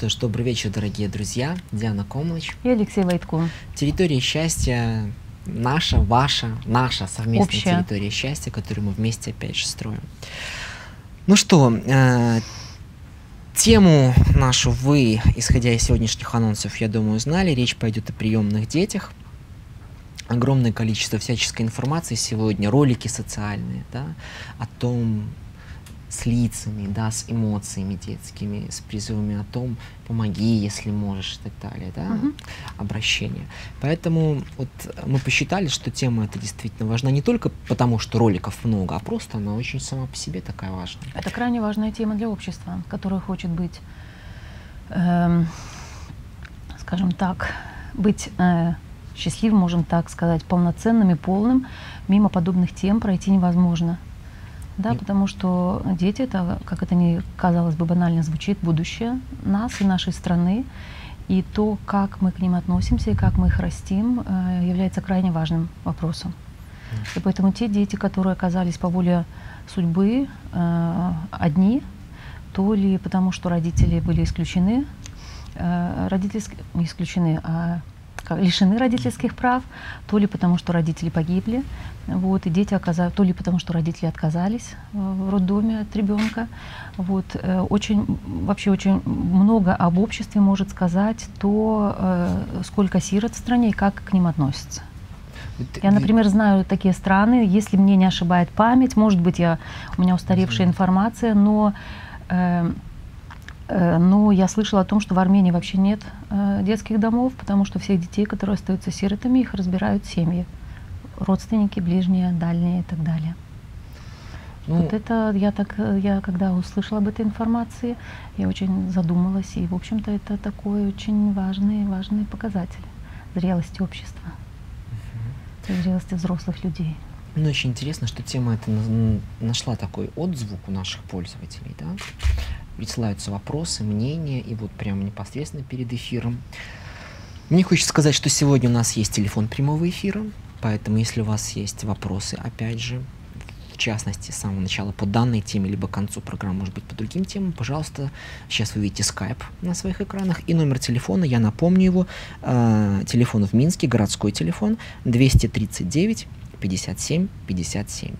что ж, добрый вечер, дорогие друзья. Диана Комлыч. И Алексей Войтко. Территория счастья наша, ваша, наша совместная Общая. территория счастья, которую мы вместе опять же строим. Ну что, э, тему нашу вы, исходя из сегодняшних анонсов, я думаю, знали. Речь пойдет о приемных детях. Огромное количество всяческой информации сегодня, ролики социальные, да, о том, с лицами, да, с эмоциями детскими, с призывами о том, помоги, если можешь и так далее, да, Мгм. обращение. Поэтому вот мы посчитали, что тема эта действительно важна не только потому, что роликов много, а просто она очень сама по себе такая важная. Это крайне важная тема для общества, которое хочет быть, эм, скажем так, быть э, счастливым, можем так сказать, полноценным и полным. Мимо подобных тем пройти невозможно. Да, потому что дети это, как это ни казалось бы банально звучит, будущее нас и нашей страны. И то, как мы к ним относимся и как мы их растим, э, является крайне важным вопросом. И поэтому те дети, которые оказались по воле судьбы э, одни, то ли потому, что родители были исключены, э, родительские, не исключены, а лишены родительских прав, то ли потому, что родители погибли, вот, и дети оказались, то ли потому, что родители отказались э, в роддоме от ребенка. Вот, э, очень, вообще очень много об обществе может сказать то, э, сколько сирот в стране и как к ним относятся. Я, например, знаю такие страны, если мне не ошибает память, может быть, я, у меня устаревшая информация, но, э, э, но я слышала о том, что в Армении вообще нет э, детских домов, потому что всех детей, которые остаются сиротами, их разбирают семьи, родственники, ближние, дальние и так далее. ну, Вот это я так, э, я когда услышала об этой информации, я очень задумалась, и, в общем-то, это такой очень важный, важный показатель зрелости общества, зрелости взрослых людей. Ну, очень интересно, что тема эта на- нашла такой отзвук у наших пользователей, да? Присылаются вопросы, мнения, и вот прямо непосредственно перед эфиром. Мне хочется сказать, что сегодня у нас есть телефон прямого эфира, поэтому если у вас есть вопросы, опять же, в частности, с самого начала по данной теме, либо к концу программы, может быть, по другим темам, пожалуйста, сейчас вы видите скайп на своих экранах и номер телефона, я напомню его, э, телефон в Минске, городской телефон, 239 57 57.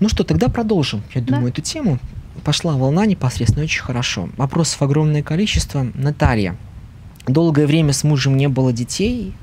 Ну что, тогда продолжим, я Да. думаю, эту тему. Пошла волна непосредственно очень хорошо. Вопросов огромное количество. Наталья, долгое время с мужем не было детей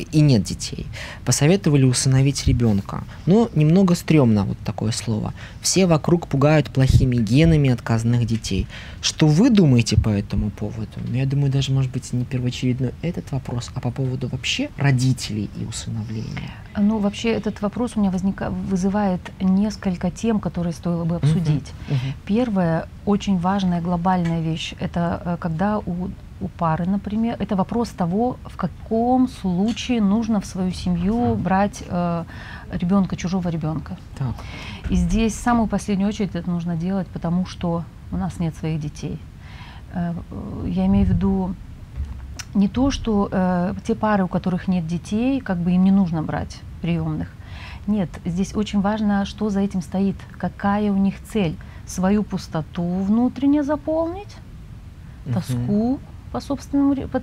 и нет детей. Посоветовали усыновить ребенка. Но немного стрёмно вот такое слово. Все вокруг пугают плохими генами отказанных детей. Что вы думаете по этому поводу? Ну, я думаю, даже, может быть, не первоочередной этот вопрос, а по поводу вообще родителей и усыновления. Ну, вообще этот вопрос у меня возника... вызывает несколько тем, которые стоило бы обсудить. Мгм. Первая очень важная глобальная вещь – это э, когда у, у пары, например, это вопрос того, в каком случае нужно в свою семью брать э, ребенка, чужого ребенка. Так. И здесь в самую последнюю очередь это нужно делать, потому что у нас нет своих детей. Э, Я имею в виду не то, что э, те пары, у которых нет детей, как бы им не нужно брать приемных. Нет, здесь очень важно, что за этим стоит, какая у них цель. Свою пустоту внутренне заполнить, тоску по собственному, ре- по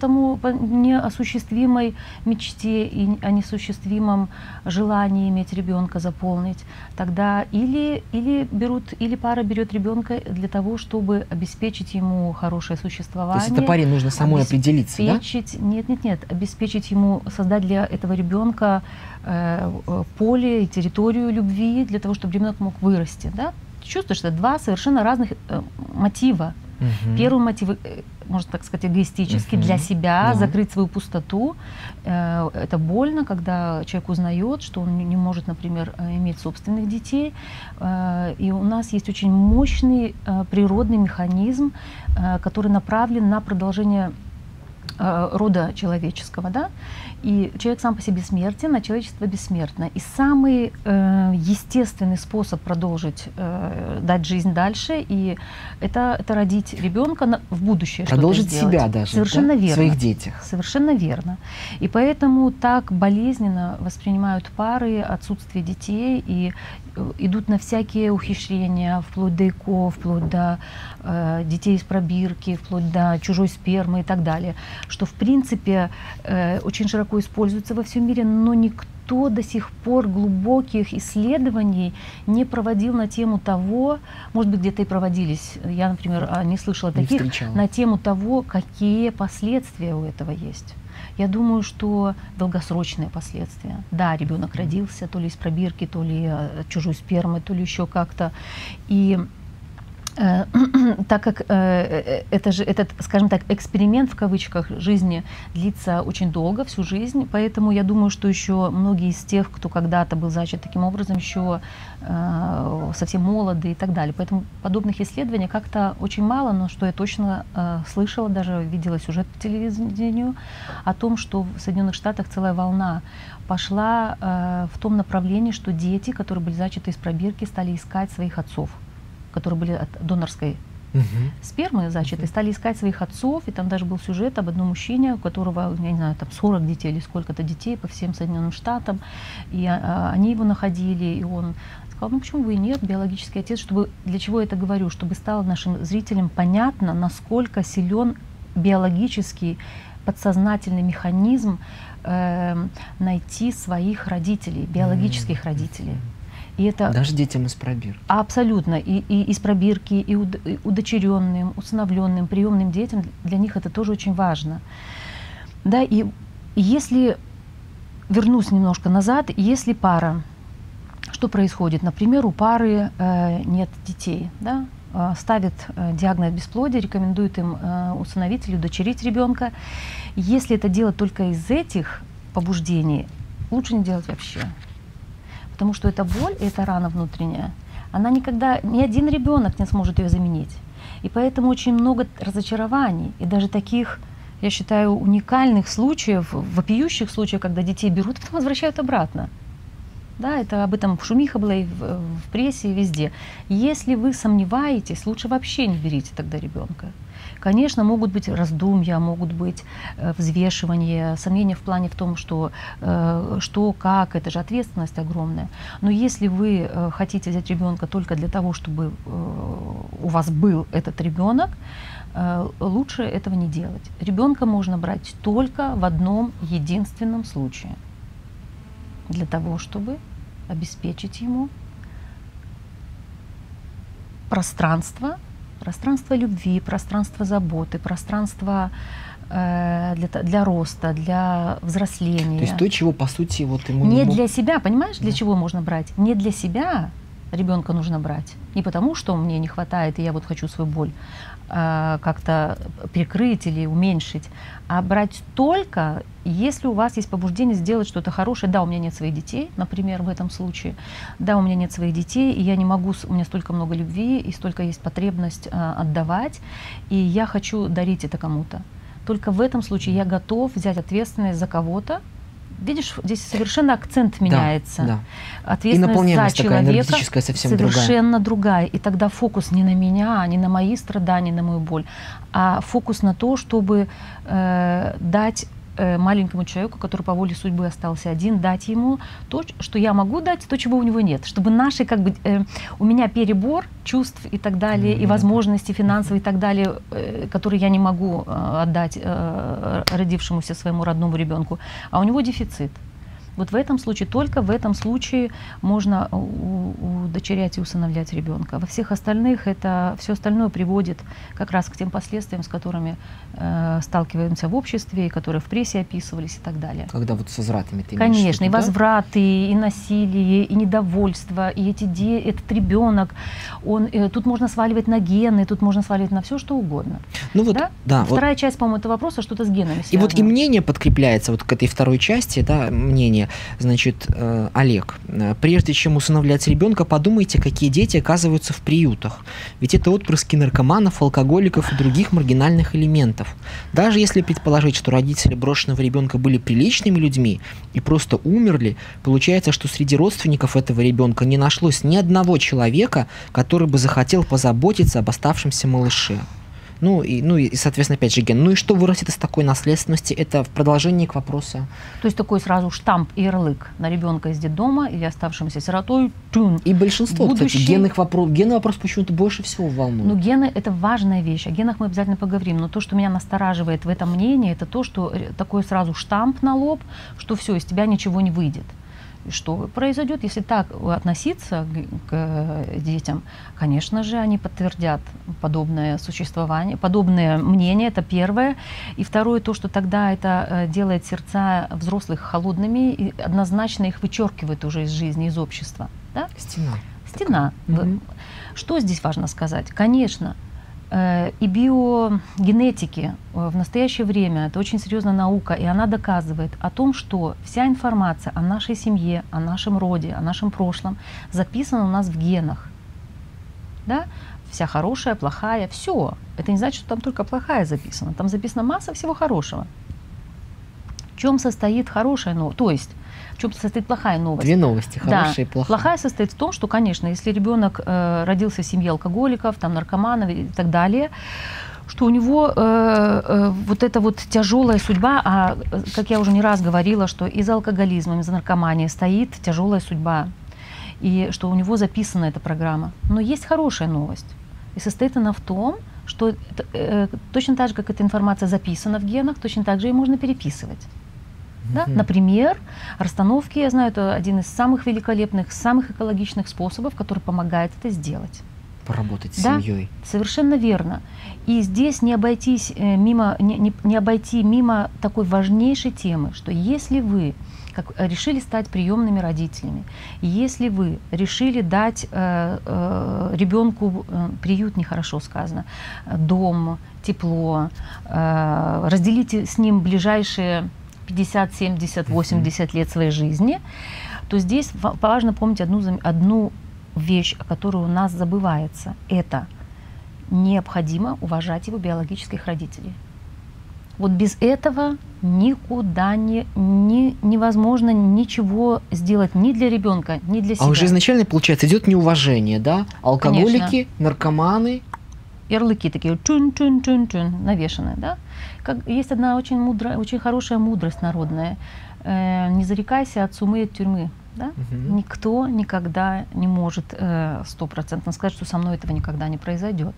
неосуществимой мечте и о несуществимом желании иметь ребенка заполнить, тогда или, или берут, или пара берет ребенка для того, чтобы обеспечить ему хорошее То существование. есть это паре нужно самой определиться, да? нет, нет, нет, обеспечить ему, создать для этого ребенка э, поле и территорию любви для того, чтобы ребенок мог вырасти, да? Чувствуешь, что это два совершенно разных э, мотива. Мгм. Первый мотив, э, можно так сказать, эгоистический, Мгм. для себя, Да. закрыть свою пустоту. Э, Это больно, когда человек узнает, что он не- может, например, э, иметь собственных детей. Э, И у нас есть очень мощный природный механизм, который направлен на продолжение рода человеческого, да, и человек сам по себе смертен, а человечество бессмертно. И самый э, естественный способ продолжить э, дать жизнь дальше, и это, это родить ребенка в будущее. Продолжить себя даже. Совершенно да? верно. В своих детях. Совершенно верно. И поэтому так болезненно воспринимают пары отсутствие детей и э, идут на всякие ухищрения, вплоть до ЭКО, вплоть до э, детей из пробирки, вплоть до чужой спермы и так далее, что в принципе э, очень широко широко используется во всем мире, но никто до сих пор глубоких исследований не проводил на тему того, может быть, где-то и проводились, я, например, а, не слышала не таких, встречала. на тему того, какие последствия у этого есть. Я думаю, что долгосрочные последствия. Да, ребенок родился, то ли из пробирки, то ли э, от чужой спермы, то ли еще как-то. И так как э, э, это же, этот, скажем так, эксперимент в кавычках жизни длится очень долго, всю жизнь, поэтому я думаю, что еще многие из тех, кто когда-то был зачат таким образом, еще совсем молоды и так далее. Поэтому подобных исследований как-то очень мало, но что я точно слышала, даже видела сюжет по телевидению о том, что в Соединенных Штатах целая волна пошла в том направлении, что дети, которые были зачаты из пробирки, стали искать своих отцов которые были от донорской угу. спермы зачаты, угу. стали искать своих отцов, и там даже был сюжет об одном мужчине, у которого, я не знаю, там 40 детей или сколько-то детей по всем Соединенным Штатам, и а, а, они его находили, и он сказал, ну почему бы и нет, биологический отец, чтобы, для чего я это говорю, чтобы стало нашим зрителям понятно, насколько силен биологический подсознательный механизм э, найти своих родителей, биологических mm-hmm. родителей. И это Даже детям из пробирки. Абсолютно. И, и из пробирки, и, уд, и удочеренным, усыновленным, приемным детям, для них это тоже очень важно. Да, и если вернусь немножко назад, если пара, что происходит? Например, у пары э, нет детей, да, э, ставит э, диагноз бесплодия, рекомендует им э, усыновить или удочерить ребенка. Если это делать только из этих побуждений, лучше не делать вообще. Потому что эта боль, эта рана внутренняя, она никогда, ни один ребенок не сможет ее заменить. И поэтому очень много разочарований, и даже таких, я считаю, уникальных случаев, вопиющих случаев, когда детей берут, потом возвращают обратно. Да, это об этом шумиха была и в, в прессе, и везде. Если вы сомневаетесь, лучше вообще не берите тогда ребенка. Конечно, могут быть раздумья, могут быть э, взвешивания, сомнения в плане в том, что, э, что, как, это же ответственность огромная. Но если вы э, хотите взять ребенка только для того, чтобы у вас был этот ребенок, лучше этого не делать. Ребенка можно брать только в одном единственном случае. Для того, чтобы обеспечить ему пространство пространство любви, пространство заботы, пространство э, для, для роста, для взросления. То есть то, чего по сути вот ему не, не мог... для себя, понимаешь, для да. чего можно брать? Не для себя ребенка нужно брать, не потому что мне не хватает и я вот хочу свою боль, как-то прикрыть или уменьшить, а брать только, если у вас есть побуждение сделать что-то хорошее. Да, у меня нет своих детей, например, в этом случае. Да, у меня нет своих детей, и я не могу, у меня столько много любви, и столько есть потребность э, отдавать, и я хочу дарить это кому-то. Только в этом случае я готов взять ответственность за кого-то, видишь, здесь совершенно акцент меняется. Да, да. Ответственность и за человека совсем совершенно другая. другая. И тогда фокус не на меня, не на мои страдания, на мою боль, а фокус на то, чтобы э, дать маленькому человеку, который по воле судьбы остался один, дать ему то, что я могу дать, то, чего у него нет. Чтобы наши, как бы, э, у меня перебор чувств и так далее, mm-hmm. и возможностей финансовые и так далее, э, которые я не могу э, отдать э, родившемуся своему родному ребенку, а у него дефицит. Вот в этом случае, только в этом случае можно удочерять и усыновлять ребенка. Во всех остальных это все остальное приводит как раз к тем последствиям, с которыми э, сталкиваемся в обществе, и которые в прессе описывались и так далее. Когда вот с возвратами ты Конечно, и да? возвраты, и насилие, и недовольство, и эти де... этот ребенок, он, э, тут можно сваливать на гены, тут можно сваливать на все, что угодно. Ну вот, да? да Вторая вот... часть, по-моему, этого вопроса что-то с генами связано. И вот и мнение подкрепляется вот к этой второй части, да, мнение мне, значит, э, Олег, э, прежде чем усыновлять ребенка, подумайте, какие дети оказываются в приютах. Ведь это отпрыски наркоманов, алкоголиков и других маргинальных элементов. Даже если предположить, что родители брошенного ребенка были приличными людьми и просто умерли, получается, что среди родственников этого ребенка не нашлось ни одного человека, который бы захотел позаботиться об оставшемся малыше. Ну и, ну и, соответственно, опять же, ген. Ну и что вырастет из такой наследственности? Это в продолжении к вопросу. То есть такой сразу штамп и ярлык на ребенка из детдома или оставшимся сиротой. Тюн. И большинство, Будущий... кстати, генных вопрос, генный вопрос почему-то больше всего волнует. Ну, гены – это важная вещь. О генах мы обязательно поговорим. Но то, что меня настораживает в этом мнении, это то, что такой сразу штамп на лоб, что все, из тебя ничего не выйдет что произойдет, если так относиться к, к детям? Конечно же, они подтвердят подобное существование, подобное мнение, это первое. И второе, то, что тогда это э, делает сердца взрослых холодными и однозначно их вычеркивает уже из жизни, из общества. Да? Стена. Стена. Угу. Что здесь важно сказать? Конечно, Э, и биогенетики э, в настоящее время это очень серьезная наука, и она доказывает о том, что вся информация о нашей семье, о нашем роде, о нашем прошлом записана у нас в генах. Да? Вся хорошая, плохая, все. Это не значит, что там только плохая записана. Там записана масса всего хорошего. В чем состоит хорошая новость? То есть в чем состоит плохая новость? Две новости, хорошая да. и плохая. Плохая состоит в том, что, конечно, если ребенок э, родился в семье алкоголиков, там, наркоманов и так далее, что у него э, э, вот эта вот тяжелая судьба, а как я уже не раз говорила, что из алкоголизма, из наркомании стоит тяжелая судьба, и что у него записана эта программа. Но есть хорошая новость, и состоит она в том, что э, точно так же, как эта информация записана в генах, точно так же ее можно переписывать. Да? Например, расстановки, я знаю, это один из самых великолепных, самых экологичных способов, который помогает это сделать. Поработать с да? семьей. Совершенно верно. И здесь не обойтись э, мимо, не, не, не обойти мимо такой важнейшей темы, что если вы как решили стать приемными родителями, если вы решили дать э, э, ребенку э, приют, нехорошо сказано, дом, тепло, э, разделите с ним ближайшие 50, 70, 80 лет своей жизни, то здесь важно помнить одну, одну вещь, о которой у нас забывается. Это необходимо уважать его биологических родителей. Вот без этого никуда не, не, невозможно ничего сделать ни для ребенка, ни для себя. А уже изначально, получается, идет неуважение, да? Алкоголики, Конечно. наркоманы. Ярлыки такие чун-чун-чун-чун навешаны, да? Как, есть одна очень, мудрая, очень хорошая мудрость народная. Э, не зарекайся от сумы и от тюрьмы. Да? Угу. Никто никогда не может э, стопроцентно сказать, что со мной этого никогда не произойдет.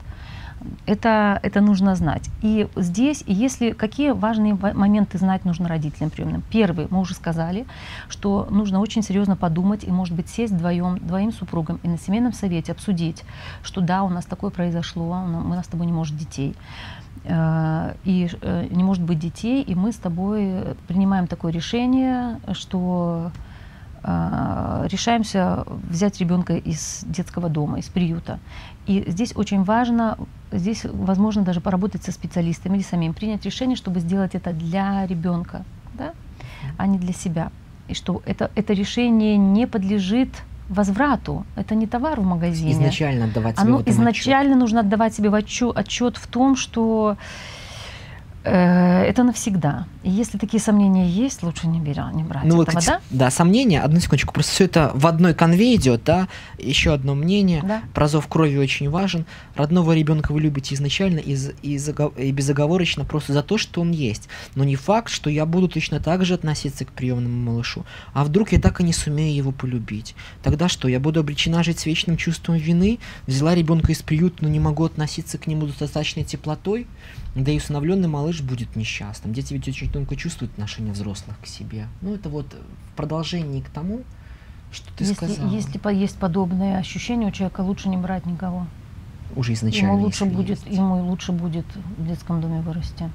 Это, это нужно знать. И здесь, если какие важные моменты знать нужно родителям приемным. Первый, мы уже сказали, что нужно очень серьезно подумать и, может быть, сесть вдвоем, двоим супругам и на семейном совете обсудить, что да, у нас такое произошло, у нас с тобой не может детей. Э, и э, не может быть детей, и мы с тобой принимаем такое решение, что э, решаемся взять ребенка из детского дома, из приюта. И здесь очень важно, здесь возможно даже поработать со специалистами или самим, принять решение, чтобы сделать это для ребенка, да, а не для себя. И что это, это решение не подлежит возврату. Это не товар в магазине. Изначально отдавать себе Оно изначально отчет. нужно отдавать себе отчет, отчет в том, что Э, это навсегда. И если такие сомнения есть, лучше не, беря, не брать ну, этого, да? Да, сомнения, одну секундочку, просто все это в одной конве идет, да? Еще одно мнение, да. про зов крови очень важен. Родного ребенка вы любите изначально и, и, и безоговорочно просто за то, что он есть. Но не факт, что я буду точно так же относиться к приемному малышу. А вдруг я так и не сумею его полюбить? Тогда что, я буду обречена жить с вечным чувством вины? Взяла ребенка из приюта, но не могу относиться к нему с достаточной теплотой? Да и усыновленный малыш будет несчастным. Дети ведь очень тонко чувствуют отношение взрослых к себе. Ну, это вот в продолжении к тому, что ты если, сказала. Если есть подобные ощущения у человека, лучше не брать никого. Уже изначально. Ему лучше будет, есть. ему лучше будет в детском доме вырасти.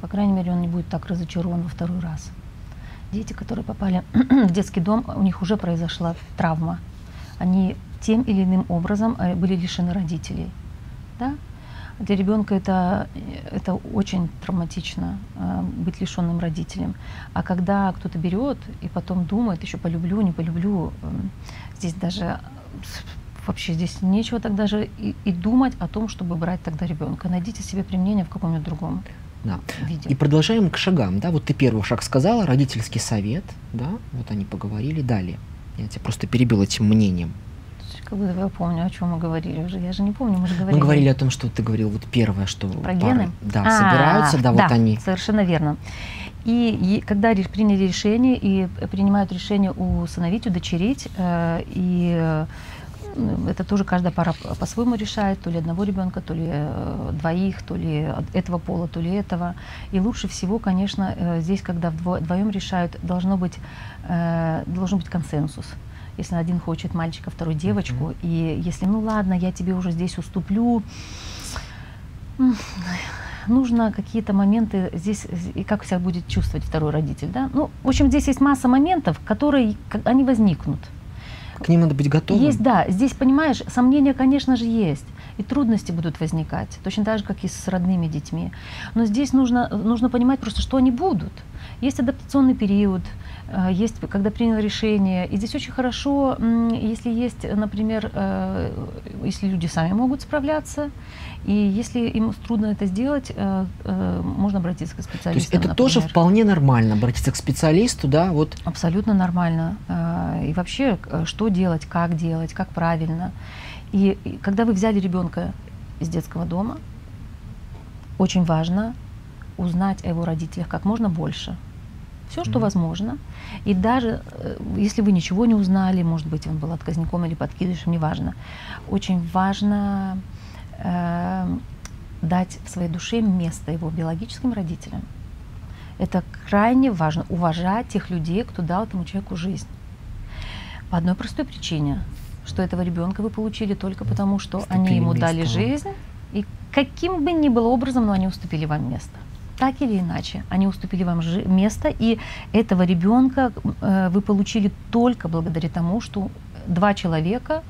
По крайней мере, он не будет так разочарован во второй раз. Дети, которые попали в детский дом, у них уже произошла травма. Они тем или иным образом э, были лишены родителей. Да? Для ребенка это, это очень травматично э, быть лишенным родителем. А когда кто-то берет и потом думает, еще полюблю, не полюблю, э, здесь даже вообще здесь нечего тогда же и, и думать о том, чтобы брать тогда ребенка. Найдите себе применение в каком-нибудь другом Да. виде. И продолжаем к шагам, да, вот ты первый шаг сказала, родительский совет, да, вот они поговорили, далее. Я тебя просто перебил этим мнением. Как будто я помню, о чем мы говорили уже. Я же не помню, мы же говорили. Мы говорили о том, что ты говорил вот первое, что Про пары, гены? да, А, собираются, да, вот они. Совершенно верно. И, и когда ре- приняли решение и принимают решение усыновить, удочерить, э, и э, это тоже каждая пара по-своему решает, то ли одного ребенка, то ли э, двоих, то ли этого пола, то ли этого. И лучше всего, конечно, э, здесь, когда вдво- вдвоем решают, должно быть, э, должен быть консенсус. Если один хочет мальчика, второй девочку, и если, ну ладно, я тебе уже здесь уступлю, нужно какие-то моменты здесь, и как себя будет чувствовать второй родитель, да? Ну, в общем, здесь есть масса моментов, которые, они возникнут. К ним надо быть готовым. Есть, да, здесь, понимаешь, сомнения, конечно же, есть. И трудности будут возникать, точно так же, как и с родными детьми. Но здесь нужно, нужно понимать просто, что они будут. Есть адаптационный период, э, есть, когда принял решение. И здесь очень хорошо, если есть, например, э, если люди сами могут справляться, и если им трудно это сделать, э, можно обратиться к То есть это тоже например. вполне нормально, обратиться к специалисту, да, вот Абсолютно нормально. И вообще, что делать, как делать, как правильно. И когда вы взяли ребенка из детского дома, очень важно узнать о его родителях как можно больше. Все, что Мгм. возможно. И даже э, если вы ничего не узнали, может быть, он был отказником или подкидышем, неважно, очень важно э, дать в своей душе место его биологическим родителям. Это крайне важно, уважать тех людей, кто дал этому человеку жизнь. По одной простой причине, что этого ребенка вы получили только потому, что Уступили они ему место дали жизнь, и каким бы ни было образом, но они уступили вам место. Так или иначе, они уступили вам место, и этого ребенка э, вы получили только благодаря тому, что два человека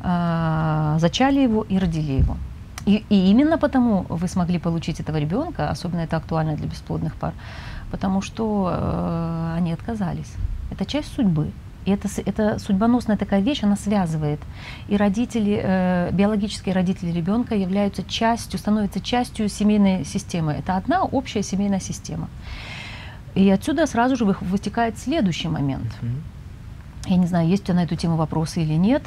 э, зачали его и родили его. И, и именно потому вы смогли получить этого ребенка, особенно это актуально для бесплодных пар, потому что э, они отказались. Это часть судьбы. И это, это судьбоносная такая вещь, она связывает. И родители, э, биологические родители ребенка являются частью, становятся частью семейной системы. Это одна общая семейная система. И отсюда сразу же вы- вытекает следующий момент. Я не знаю, есть у тебя на эту тему вопросы или нет.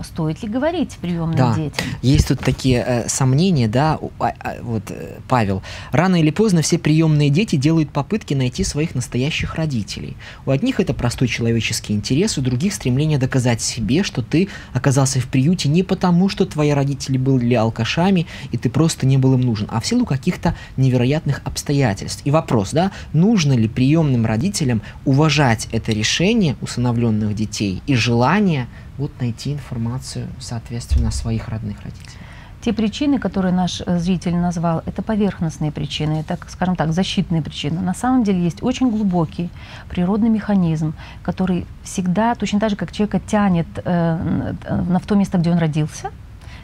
Стоит ли говорить приемным Да. детям? Есть тут такие э, сомнения, да, а- а, вот, э, Павел. Рано или поздно все приемные дети делают попытки найти своих настоящих родителей. У одних это простой человеческий интерес, у других стремление доказать себе, что ты оказался в приюте не потому, что твои родители были алкашами, и ты просто не был им нужен, а в силу каких-то невероятных обстоятельств. И вопрос, да, нужно ли приемным родителям уважать это решение усыновленных детей и желание вот найти информацию, соответственно, о своих родных родителей. Те причины, которые наш э, зритель назвал, это поверхностные причины, это, скажем так, защитные причины. На самом деле есть очень глубокий природный механизм, который всегда, точно так же, как человека тянет э, н- на в то место, где он родился,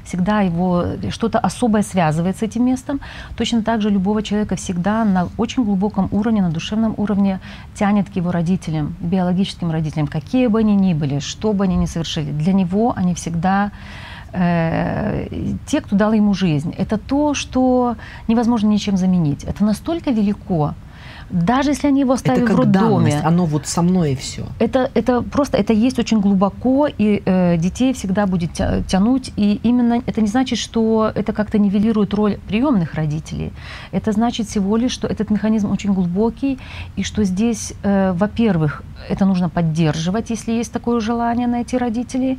всегда его что-то особое связывает с этим местом. Точно так же любого человека всегда на очень глубоком уровне, на душевном уровне тянет к его родителям, биологическим родителям, какие бы они ни были, что бы они ни совершили. Для него они всегда э, те, кто дал ему жизнь. Это то, что невозможно ничем заменить. Это настолько велико. Даже если они его оставили это в роддоме, данность, оно вот со мной и все. это, это просто, это есть очень глубоко, и э, детей всегда будет тя- тянуть. И именно это не значит, что это как-то нивелирует роль приемных родителей. Это значит всего лишь, что этот механизм очень глубокий, и что здесь, э, во-первых, это нужно поддерживать, если есть такое желание найти родителей.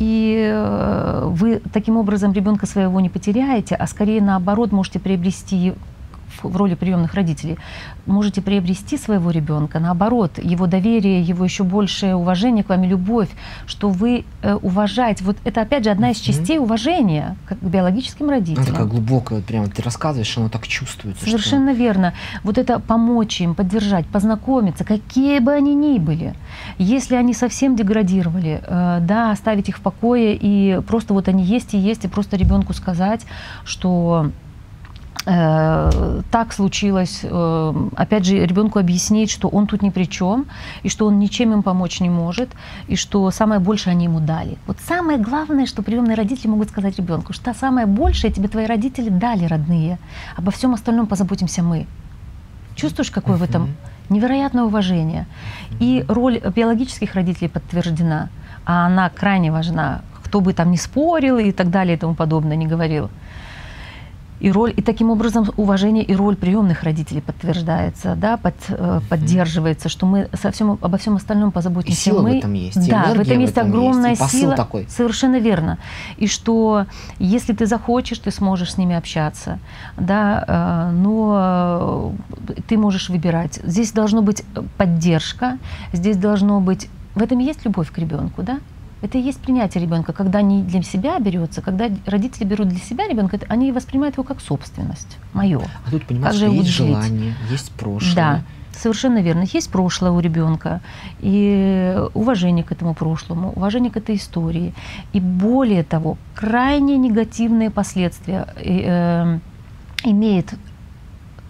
И э, вы таким образом ребенка своего не потеряете, а скорее наоборот можете приобрести в роли приемных родителей, можете приобрести своего ребенка, наоборот, его доверие, его еще большее уважение к вам и любовь, что вы э, уважаете. Вот это опять же одна из частей уважения как к биологическим Она родителям. такая глубокая, вот прямо ты рассказываешь, оно так чувствуется. что- Совершенно верно. Вот это помочь им, поддержать, познакомиться, какие бы они ни были. Если они совсем деградировали, э, да, оставить их в покое и просто вот они есть и есть, и просто ребенку сказать, что так случилось, э, опять же, ребенку объяснить, что он тут ни при чем, и что он ничем им помочь не может, и что самое большее они ему дали. Вот самое главное, что приемные родители могут сказать ребенку, что самое большее тебе твои родители дали, родные. Обо всем остальном позаботимся мы. Чувствуешь, какое в этом невероятное уважение? И роль биологических родителей подтверждена, а она крайне важна. Кто бы там ни спорил и так далее и тому подобное не говорил – и роль, и таким образом уважение и роль приемных родителей подтверждается, да, под, э, поддерживается, что мы совсем, обо всем остальном позаботимся. И сила мы. в этом есть, да, в этом есть в этом огромная есть, сила. такой. Совершенно верно. И что если ты захочешь, ты сможешь с ними общаться, да, э, но э, ты можешь выбирать. Здесь должно быть поддержка, здесь должно быть в этом есть любовь к ребенку, да? Это и есть принятие ребенка, когда не для себя берется, когда родители берут для себя ребенка, они воспринимают его как собственность, мое. А тут понимаешь, что есть желание, есть прошлое. Да, совершенно верно. Есть прошлое у ребенка, и уважение к этому прошлому, уважение к этой истории. И более того, крайне негативные последствия э, имеет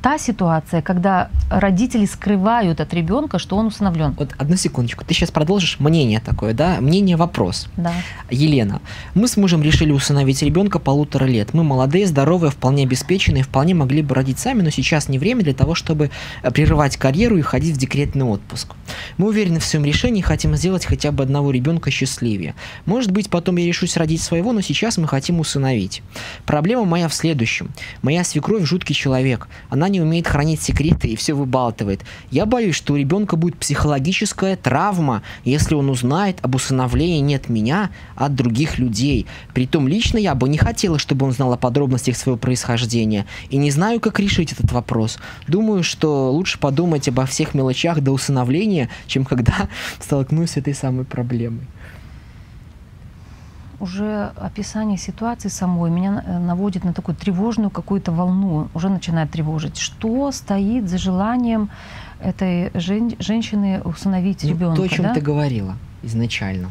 та ситуация, когда родители скрывают от ребенка, что он усыновлен. Вот одну секундочку, ты сейчас продолжишь мнение такое, да? Мнение вопрос. Да. Елена, мы с мужем решили усыновить ребенка полутора лет. Мы молодые, здоровые, вполне обеспеченные, вполне могли бы родить сами, но сейчас не время для того, чтобы э, прерывать карьеру и ходить в декретный отпуск. Мы уверены в своем решении, хотим сделать хотя бы одного ребенка счастливее. Может быть, потом я решусь родить своего, но сейчас мы хотим усыновить. Проблема моя в следующем. Моя свекровь жуткий человек. Она не умеет хранить секреты и все выбалтывает. Я боюсь, что у ребенка будет психологическая травма, если он узнает об усыновлении не от меня, а от других людей. Притом лично я бы не хотела, чтобы он знал о подробностях своего происхождения. И не знаю, как решить этот вопрос. Думаю, что лучше подумать обо всех мелочах до усыновления, чем когда столкнусь с этой самой проблемой уже описание ситуации самой меня э, наводит на такую тревожную какую-то волну, уже начинает тревожить. Что стоит за желанием этой жен- женщины усыновить ну, ребенка? То, о чем да? ты говорила изначально.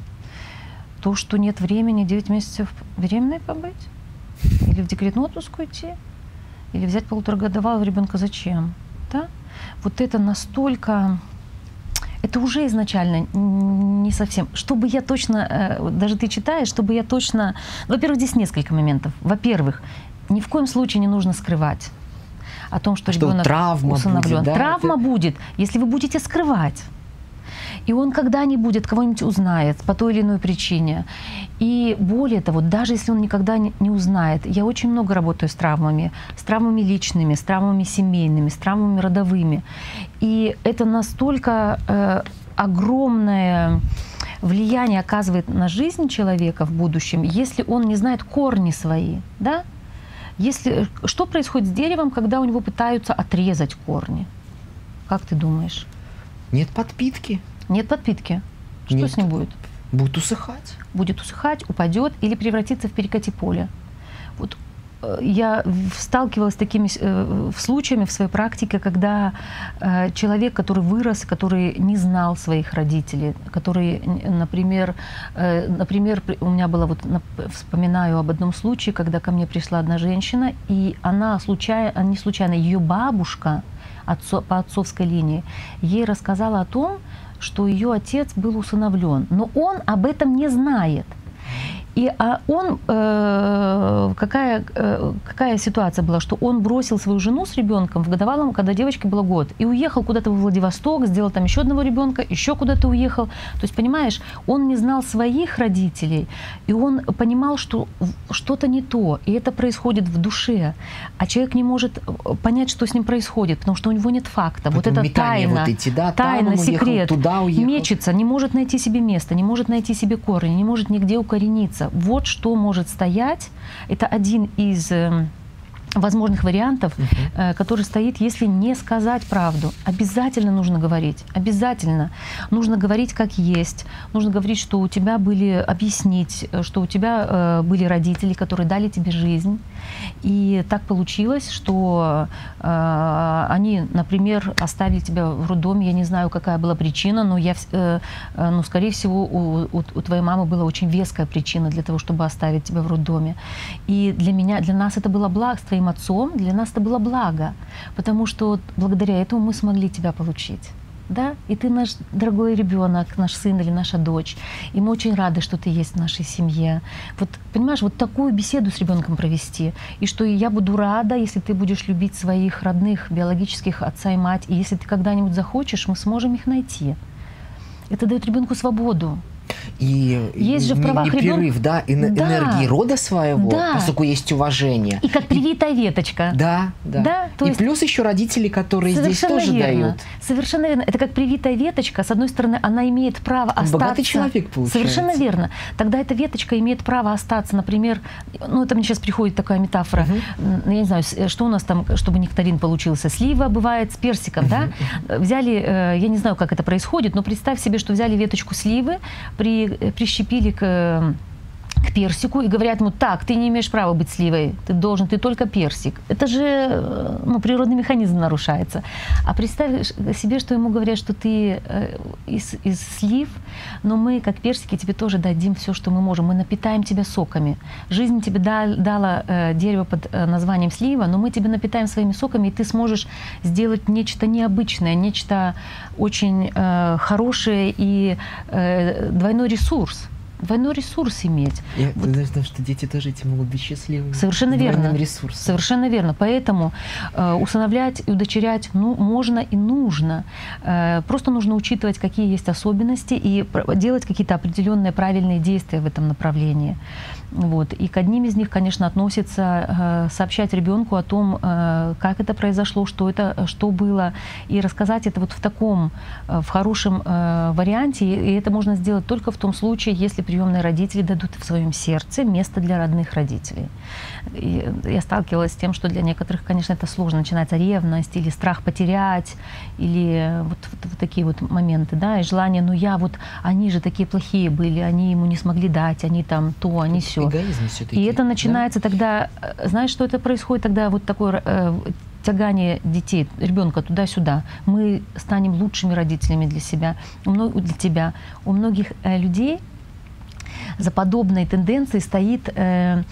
То, что нет времени 9 месяцев беременной побыть? Или в декретный отпуск уйти? Или взять полуторагодовалого ребенка зачем? Да? Вот это настолько это уже изначально не совсем. Чтобы я точно, э, даже ты читаешь, чтобы я точно... Во-первых, здесь несколько моментов. Во-первых, ни в коем случае не нужно скрывать о том, что, что ребенок травма усыновлен. Будет, да? Травма Это... будет, если вы будете скрывать. И он когда-нибудь кого-нибудь узнает по той или иной причине. И более того, даже если он никогда не узнает, я очень много работаю с травмами, с травмами личными, с травмами семейными, с травмами родовыми. И это настолько э, огромное влияние оказывает на жизнь человека в будущем, если он не знает корни свои, да? Если, что происходит с деревом, когда у него пытаются отрезать корни? Как ты думаешь? Нет подпитки. Нет подпитки. Что Нет. с ним будет? Будет усыхать. Будет усыхать, упадет или превратится в перекати поле. Э, я сталкивалась с такими э, случаями в своей практике, когда э, человек, который вырос, который не знал своих родителей, который, например, э, например, у меня было вот, вспоминаю об одном случае, когда ко мне пришла одна женщина, и она случайно, не случайно, ее бабушка отцо, по отцовской линии ей рассказала о том, что ее отец был усыновлен, но он об этом не знает. И а он, э, какая, э, какая ситуация была, что он бросил свою жену с ребенком в годовалом, когда девочке было год, и уехал куда-то в Владивосток, сделал там еще одного ребенка, еще куда-то уехал. То есть, понимаешь, он не знал своих родителей, и он понимал, что что-то не то, и это происходит в душе, а человек не может э, понять, что с ним происходит, потому что у него нет факта. Поэтому вот это тайна, вот эти, да, тайна, секрет, уехал, туда уехал. мечется, не может найти себе место, не может найти себе корни, не может нигде укорениться. Вот что может стоять. Это один из эм, возможных вариантов, uh-huh. который стоит, если не сказать правду. Обязательно нужно говорить, обязательно. Нужно говорить как есть, нужно говорить, что у тебя были, объяснить, э, что у тебя э, были родители, которые дали тебе жизнь. И так получилось, что э, они, например, оставили тебя в роддоме, я не знаю, какая была причина, но я, э, э, ну, скорее всего, у, у, у твоей мамы была очень веская причина для того, чтобы оставить тебя в роддоме. И для меня, для нас это было благо с твоей твоим отцом, для нас это было благо, потому что благодаря этому мы смогли тебя получить да, и ты наш дорогой ребенок, наш сын или наша дочь, и мы очень рады, что ты есть в нашей семье. Вот, понимаешь, вот такую беседу с ребенком провести, и что я буду рада, если ты будешь любить своих родных, биологических отца и мать, и если ты когда-нибудь захочешь, мы сможем их найти. Это дает ребенку свободу. И есть же в правах непрерыв, ребен... да, эн- да, энергии рода своего, да. поскольку есть уважение. И как привитая веточка. Да, да. да то и есть... плюс еще родители, которые здесь тоже верно. дают. Совершенно верно. Это как привитая веточка. С одной стороны, она имеет право остаться. Богатый человек получается. Совершенно верно. Тогда эта веточка имеет право остаться. Например, ну это мне сейчас приходит такая метафора. Угу. Я не знаю, что у нас там, чтобы нектарин получился. Слива бывает с персиком, угу. да? Взяли, э, я не знаю, как это происходит, но представь себе, что взяли веточку сливы, при, э, прищепили к к персику и говорят ему, так, ты не имеешь права быть сливой, ты должен, ты только персик. Это же э, ну, природный механизм нарушается. А представь себе, что ему говорят, что ты э, из, из слив, но мы, как персики, тебе тоже дадим все, что мы можем. Мы напитаем тебя соками. Жизнь тебе дал, дала э, дерево под э, названием слива, но мы тебя напитаем своими соками, и ты сможешь сделать нечто необычное, нечто очень э, хорошее и э, двойной ресурс двойной ресурс иметь. Я вот. знаю, что дети тоже эти могут быть счастливыми. Совершенно верно. Ресурсом. Совершенно верно. Поэтому э, усыновлять и удочерять ну, можно и нужно. Э, просто нужно учитывать, какие есть особенности и делать какие-то определенные правильные действия в этом направлении. Вот. И к одним из них, конечно, относится э, сообщать ребенку о том, э, как это произошло, что это, что было, и рассказать это вот в таком, э, в хорошем э, варианте. И это можно сделать только в том случае, если приемные родители дадут в своем сердце место для родных родителей. И я сталкивалась с тем, что для некоторых, конечно, это сложно. Начинается ревность или страх потерять, или вот, вот, вот такие вот моменты, да, и желание, ну я вот, они же такие плохие были, они ему не смогли дать, они там то, они все. Эгоизм все-таки. И это начинается да? тогда, э, знаешь, что это происходит тогда вот такое э, тягание детей, ребенка туда-сюда. Мы станем лучшими родителями для себя, для тебя. У многих э, людей за подобной тенденцией стоит э,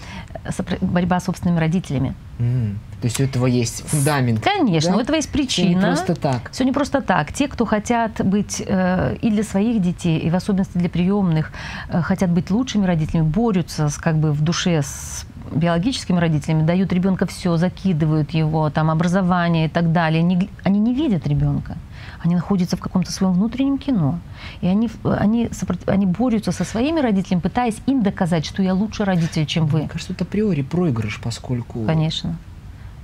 борьба с собственными родителями. Mm. То есть у этого есть фундамент. Конечно, да? у этого есть причина. Все не просто так. Все не просто так. Те, кто хотят быть э, и для своих детей, и в особенности для приемных, э, хотят быть лучшими родителями, борются с, как бы в душе с биологическими родителями, дают ребенка все, закидывают его, там, образование и так далее. Они, они не видят ребенка они находятся в каком-то своем внутреннем кино. И они, они, они борются со своими родителями, пытаясь им доказать, что я лучше родитель, чем вы. Мне кажется, это априори проигрыш, поскольку... Конечно.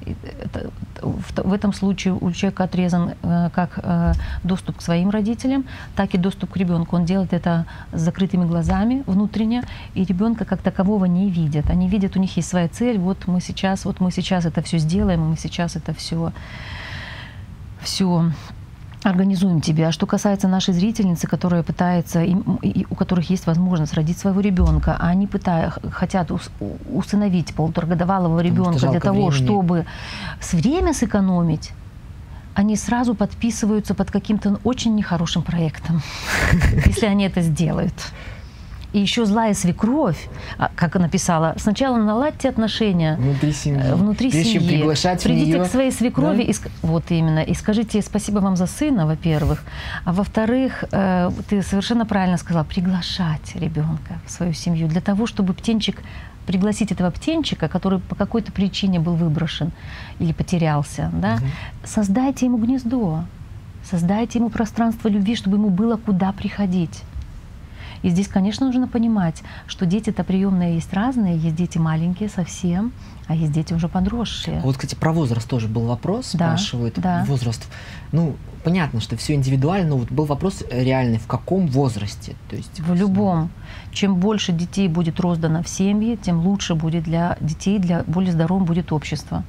Это, в, в этом случае у человека отрезан э, как э, доступ к своим родителям, так и доступ к ребенку. Он делает это с закрытыми глазами внутренне, и ребенка как такового не видят. Они видят, у них есть своя цель, вот мы сейчас, вот мы сейчас это все сделаем, мы сейчас это все все организуем тебе. А что касается нашей зрительницы, которая пытается, и, и, у которых есть возможность родить своего ребенка, а они пытают, хотят ус, усыновить полуторагодовалого ребенка для того, времени. чтобы с время сэкономить, они сразу подписываются под каким-то очень нехорошим проектом, если они это сделают и еще злая свекровь, а, как она писала, сначала наладьте отношения внутри семьи, э, внутри Прежде семьи. приглашать придите нее, к своей свекрови да? и вот именно и скажите спасибо вам за сына, во-первых, а во-вторых, э, ты совершенно правильно сказала, приглашать ребенка в свою семью для того, чтобы птенчик пригласить этого птенчика, который по какой-то причине был выброшен или потерялся, да, угу. создайте ему гнездо, создайте ему пространство любви, чтобы ему было куда приходить. И здесь, конечно, нужно понимать, что дети-то приемные есть разные, есть дети маленькие совсем, а есть дети уже подросшие. Вот, кстати, про возраст тоже был вопрос, да, спрашивают. Да. Возраст. Ну, понятно, что все индивидуально, но вот был вопрос реальный, в каком возрасте? То есть, в любом. Чем больше детей будет роздано в семье, тем лучше будет для детей, для более здоровым будет общество.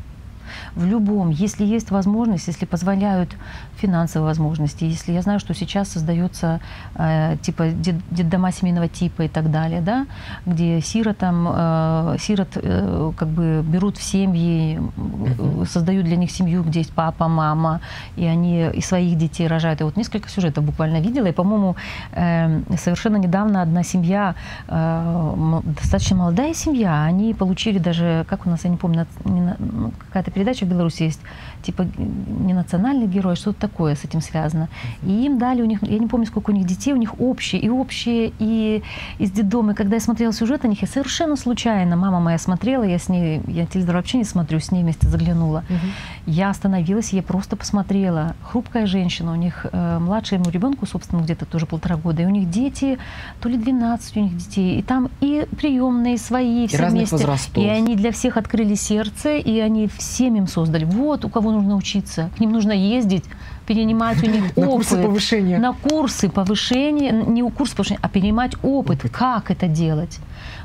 В любом, если есть возможность, если позволяют финансовые возможности, если я знаю, что сейчас создается э, типа дед, детдома семейного типа и так далее, да, где сиротам, э, сирот э, как бы берут в семьи, uh создают для них семью, где есть папа, мама, и они и своих детей рожают. И вот несколько сюжетов буквально видела, и, по-моему, э, совершенно недавно одна семья, э, достаточно молодая семья, они получили даже, как у нас, я не помню, ну, какая-то передача в Беларуси есть, типа не национальный герой, что-то такое с этим связано. И им дали у них, я не помню, сколько у них детей, у них общие, и общие, и из детдома. И когда я смотрела сюжет о них, я совершенно случайно, мама моя смотрела, я с ней, я телевизор вообще не смотрю, с ней вместе заглянула. Угу. Я остановилась, я просто посмотрела. Хрупкая женщина, у них э, младшему ребенку, собственно, где-то тоже полтора года, и у них дети, то ли 12 у них детей, и там и приемные свои, и все вместе. Возрастов. И они для всех открыли сердце, и они всем им создали. Вот у кого нужно учиться, к ним нужно ездить, перенимать у них опыт. На курсы повышения. На курсы повышения, не курсы повышения, а перенимать опыт, опыт. как это делать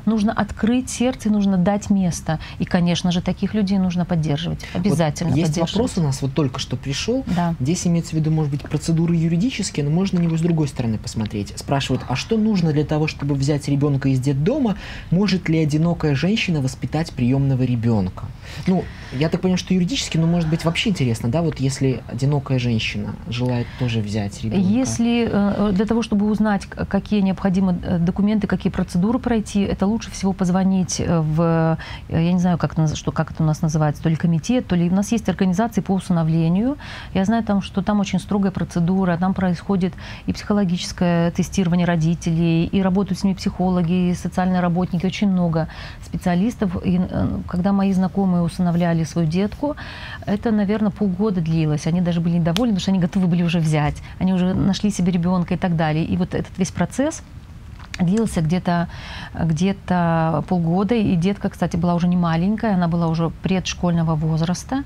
нужно открыть сердце, нужно дать место. И, конечно же, таких людей нужно поддерживать. Обязательно вот Есть вопрос у нас, вот только что пришел. Да. Здесь имеется в виду, может быть, процедуры юридические, но можно на него с другой стороны посмотреть. Спрашивают, а что нужно для того, чтобы взять ребенка из детдома? Может ли одинокая женщина воспитать приемного ребенка? Ну, я так понимаю, что юридически, но может быть вообще интересно, да, вот если одинокая женщина желает тоже взять ребенка. Если э, для того, чтобы узнать, какие необходимы э, документы, какие процедуры пройти, это лучше всего позвонить э, в, я не знаю, как что, как это у нас называется, то ли комитет, то ли у нас есть организации по усыновлению. Я знаю, там, что там очень строгая процедура, там происходит и психологическое тестирование родителей, и работают с ними психологи, и социальные работники, очень много специалистов. И когда мои знакомые усыновляли свою детку. Это, наверное, полгода длилось. Они даже были недовольны, потому что они готовы были уже взять. Они уже нашли себе ребенка и так далее. И вот этот весь процесс длился где-то где полгода. И детка, кстати, была уже не маленькая, она была уже предшкольного возраста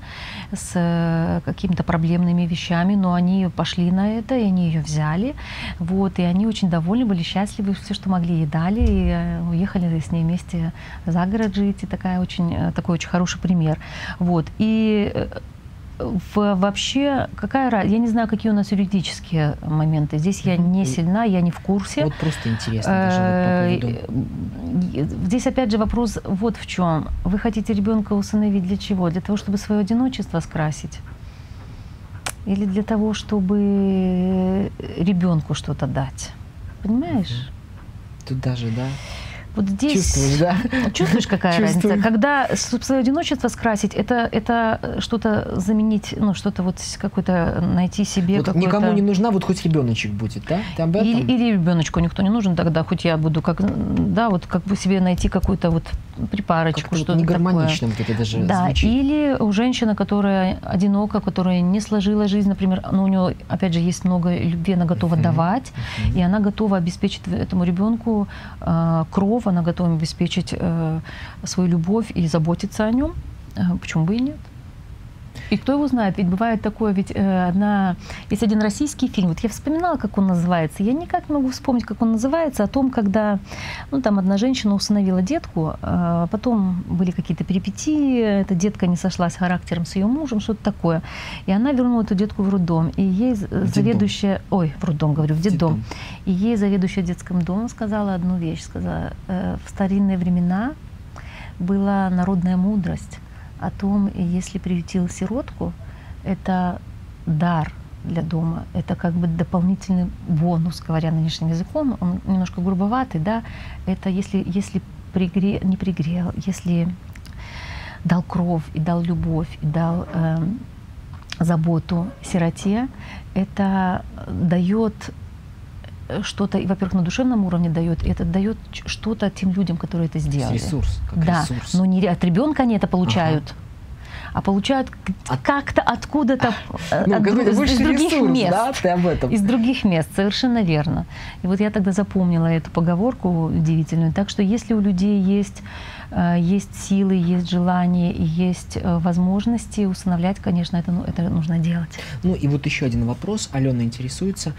с э, какими-то проблемными вещами, но они пошли на это, и они ее взяли. Вот, и они очень довольны, были счастливы, все, что могли, ей дали, и э, уехали с ней вместе за город жить. И такая очень, э, такой очень хороший пример. Вот. И в, вообще, какая разница? Я не знаю, какие у нас юридические моменты. Здесь я не сильна, я не в курсе. Вот просто интересно даже вот по поводу. Здесь опять же вопрос вот в чем. Вы хотите ребенка усыновить для чего? Для того, чтобы свое одиночество скрасить? Или для того, чтобы ребенку что-то дать? Понимаешь? Тут даже, да. Вот здесь чувствуешь, да? Чувствуешь, какая Чувствую. разница? Когда свое одиночество скрасить, это, это что-то заменить, ну, что-то вот какой-то найти себе вот Никому не нужна, вот хоть ребеночек будет, да? Ты об этом? Или, или ребеночку никто не нужен, тогда хоть я буду, как, да, вот как бы себе найти какую-то вот припарочку, что-то вот негармонично вот это даже Да, звучит. или у женщины, которая одинока, которая не сложила жизнь, например, ну, у нее, опять же, есть много любви, она готова uh-huh. давать, uh-huh. и она готова обеспечить этому ребенку э, кров, она готова обеспечить э, свою любовь и заботиться о нем. Э, почему бы и нет? И кто его знает, ведь бывает такое, ведь э, одна, есть один российский фильм, вот я вспоминала, как он называется, я никак не могу вспомнить, как он называется, о том, когда, ну, там одна женщина усыновила детку, э, потом были какие-то перипетии, эта детка не сошлась характером с ее мужем, что-то такое, и она вернула эту детку в роддом, и ей заведующая, ой, в роддом, говорю, в детдом, детдом. и ей заведующая детским домом сказала одну вещь, сказала, э, в старинные времена была народная мудрость, о том, если приютил сиротку, это дар для дома. Это как бы дополнительный бонус, говоря нынешним языком. Он немножко грубоватый, да. Это если, если пригре, не пригрел, если дал кровь и дал любовь и дал э, заботу сироте, это дает что-то, во-первых, на душевном уровне дает, и это дает что-то тем людям, которые это сделали. Ресурс, как да. ресурс. Но не от ребенка они это получают. Ага а получают как-то откуда-то э, ну, от, из, из других ресурс, мест. Да, ты об этом. Из других мест, совершенно верно. И вот я тогда запомнила эту поговорку удивительную. Так что если у людей есть Э, есть силы, есть желание и есть э, возможности усыновлять, конечно, это, ну, это нужно делать. Ну и вот еще один вопрос. Алена интересуется,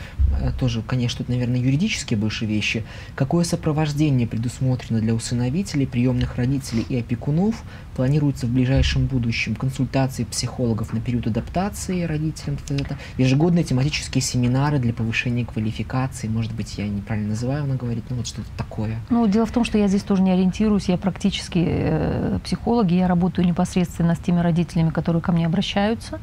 тоже, конечно, тут, наверное, юридические больше вещи. Какое сопровождение предусмотрено для усыновителей, приемных родителей и опекунов планируется в ближайшем будущем? Консультации психологов на период адаптации родителям, это ежегодные тематические семинары для повышения квалификации, может быть, я неправильно называю, она говорит, ну вот что-то такое. Ну, дело в том, что я здесь тоже не ориентируюсь, я практически э, психолог, я работаю непосредственно с теми родителями, которые ко мне обращаются,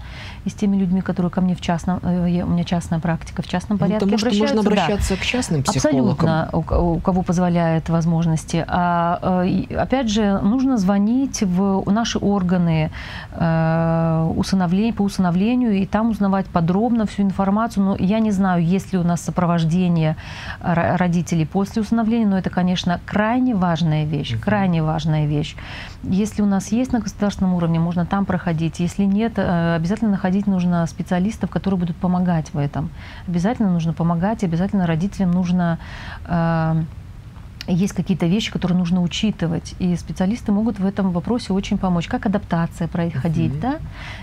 и с теми людьми, которые ко мне в частном, э, у меня частная практика в частном порядке ну, потому обращаются. что можно обращаться да. к частным психологам. Абсолютно, у, у кого позволяет возможности. А, э, опять же, нужно звонить в наши органы э, усыновления, по усыновлению и там узнавать подробно всю информацию. Но я не знаю, есть ли у нас сопровождение родителей после усыновления, но это, конечно, крайне важная вещь, mm-hmm. крайне важная вещь. Если у нас есть на государственном уровне, можно там проходить. Если нет, э, обязательно находить нужно специалистов, которые будут помогать в этом. Обязательно нужно помогать, обязательно родителям нужно э, есть какие-то вещи, которые нужно учитывать, и специалисты могут в этом вопросе очень помочь. Как адаптация проходить, mm-hmm. да,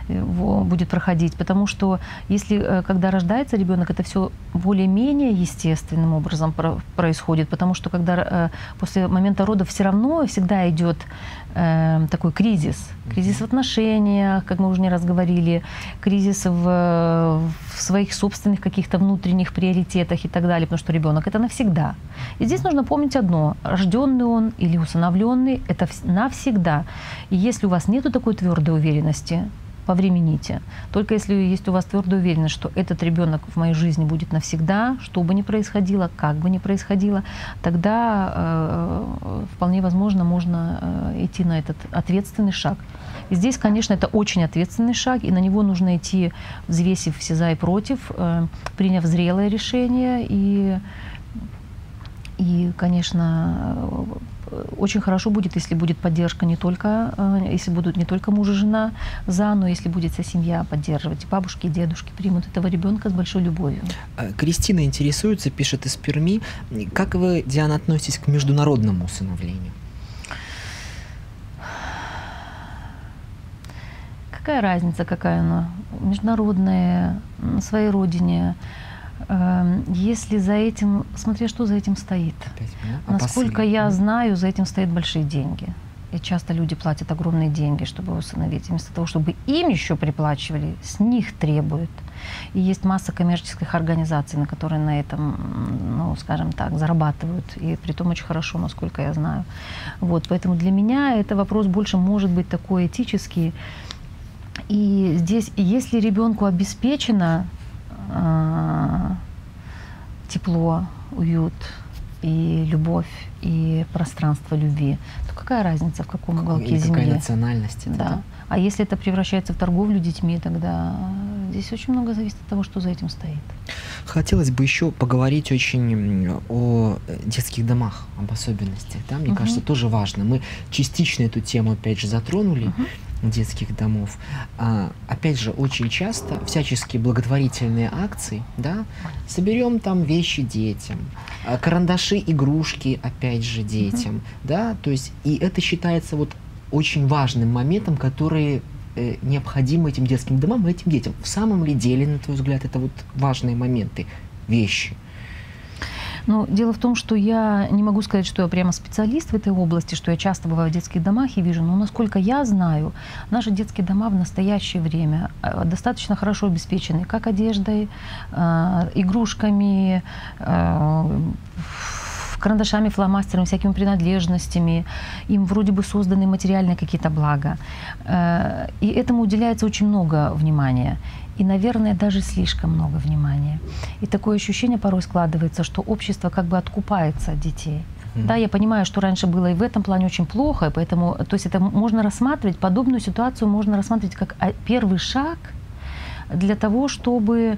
э, будет проходить, потому что если, э, когда рождается ребенок, это все более-менее естественным образом происходит, потому что когда э, после момента родов все равно всегда идет такой кризис, кризис в отношениях, как мы уже не раз говорили, кризис в, в своих собственных каких-то внутренних приоритетах и так далее, потому что ребенок это навсегда. И здесь нужно помнить одно одно, рожденный он или усыновленный, это навсегда. И если у вас нет такой твердой уверенности, повремените. Только если есть у вас твердая уверенность, что этот ребенок в моей жизни будет навсегда, что бы ни происходило, как бы ни происходило, тогда э, вполне возможно можно э, идти на этот ответственный шаг. И здесь, конечно, это очень ответственный шаг, и на него нужно идти, взвесив все за и против, э, приняв зрелое решение и и, конечно, очень хорошо будет, если будет поддержка не только, э, если будут не только муж и жена за, но если будет вся семья поддерживать. Бабушки и дедушки примут этого ребенка с большой любовью. Э, Кристина интересуется, пишет из Перми. Как вы, Диана, относитесь к международному усыновлению? Какая разница, какая она? Международная, на своей родине – если за этим, смотря что за этим стоит. Насколько я знаю, за этим стоят большие деньги. И часто люди платят огромные деньги, чтобы усыновить. вместо того, чтобы им еще приплачивали, с них требуют. И есть масса коммерческих организаций, на которые на этом, ну, скажем так, зарабатывают. И при том очень хорошо, насколько я знаю. Вот, поэтому для меня это вопрос больше может быть такой этический. И здесь, если ребенку обеспечено а, тепло, уют и любовь и пространство любви, то какая разница в каком уголке и земли? Какая национальность? Да. да. А если это превращается в торговлю детьми, тогда здесь очень много зависит от того, что за этим стоит. Хотелось бы еще поговорить очень о детских домах, об особенностях. Да? Мне угу. кажется, тоже важно. Мы частично эту тему опять же затронули. Угу детских домов. А, опять же, очень часто всяческие благотворительные акции, да, соберем там вещи детям, а, карандаши, игрушки, опять же, детям, mm-hmm. да, то есть, и это считается вот очень важным моментом, который э, необходим этим детским домам и этим детям. В самом ли деле, на твой взгляд, это вот важные моменты, вещи? Но дело в том, что я не могу сказать, что я прямо специалист в этой области, что я часто бываю в детских домах и вижу, но насколько я знаю, наши детские дома в настоящее время э, достаточно хорошо обеспечены как одеждой, э, игрушками, э, карандашами, фломастерами, всякими принадлежностями. Им вроде бы созданы материальные какие-то блага. И этому уделяется очень много внимания и, наверное, даже слишком много внимания. И такое ощущение порой складывается, что общество как бы откупается от детей. Mm-hmm. Да, я понимаю, что раньше было и в этом плане очень плохо, поэтому, то есть это можно рассматривать, подобную ситуацию можно рассматривать как а, первый шаг для того, чтобы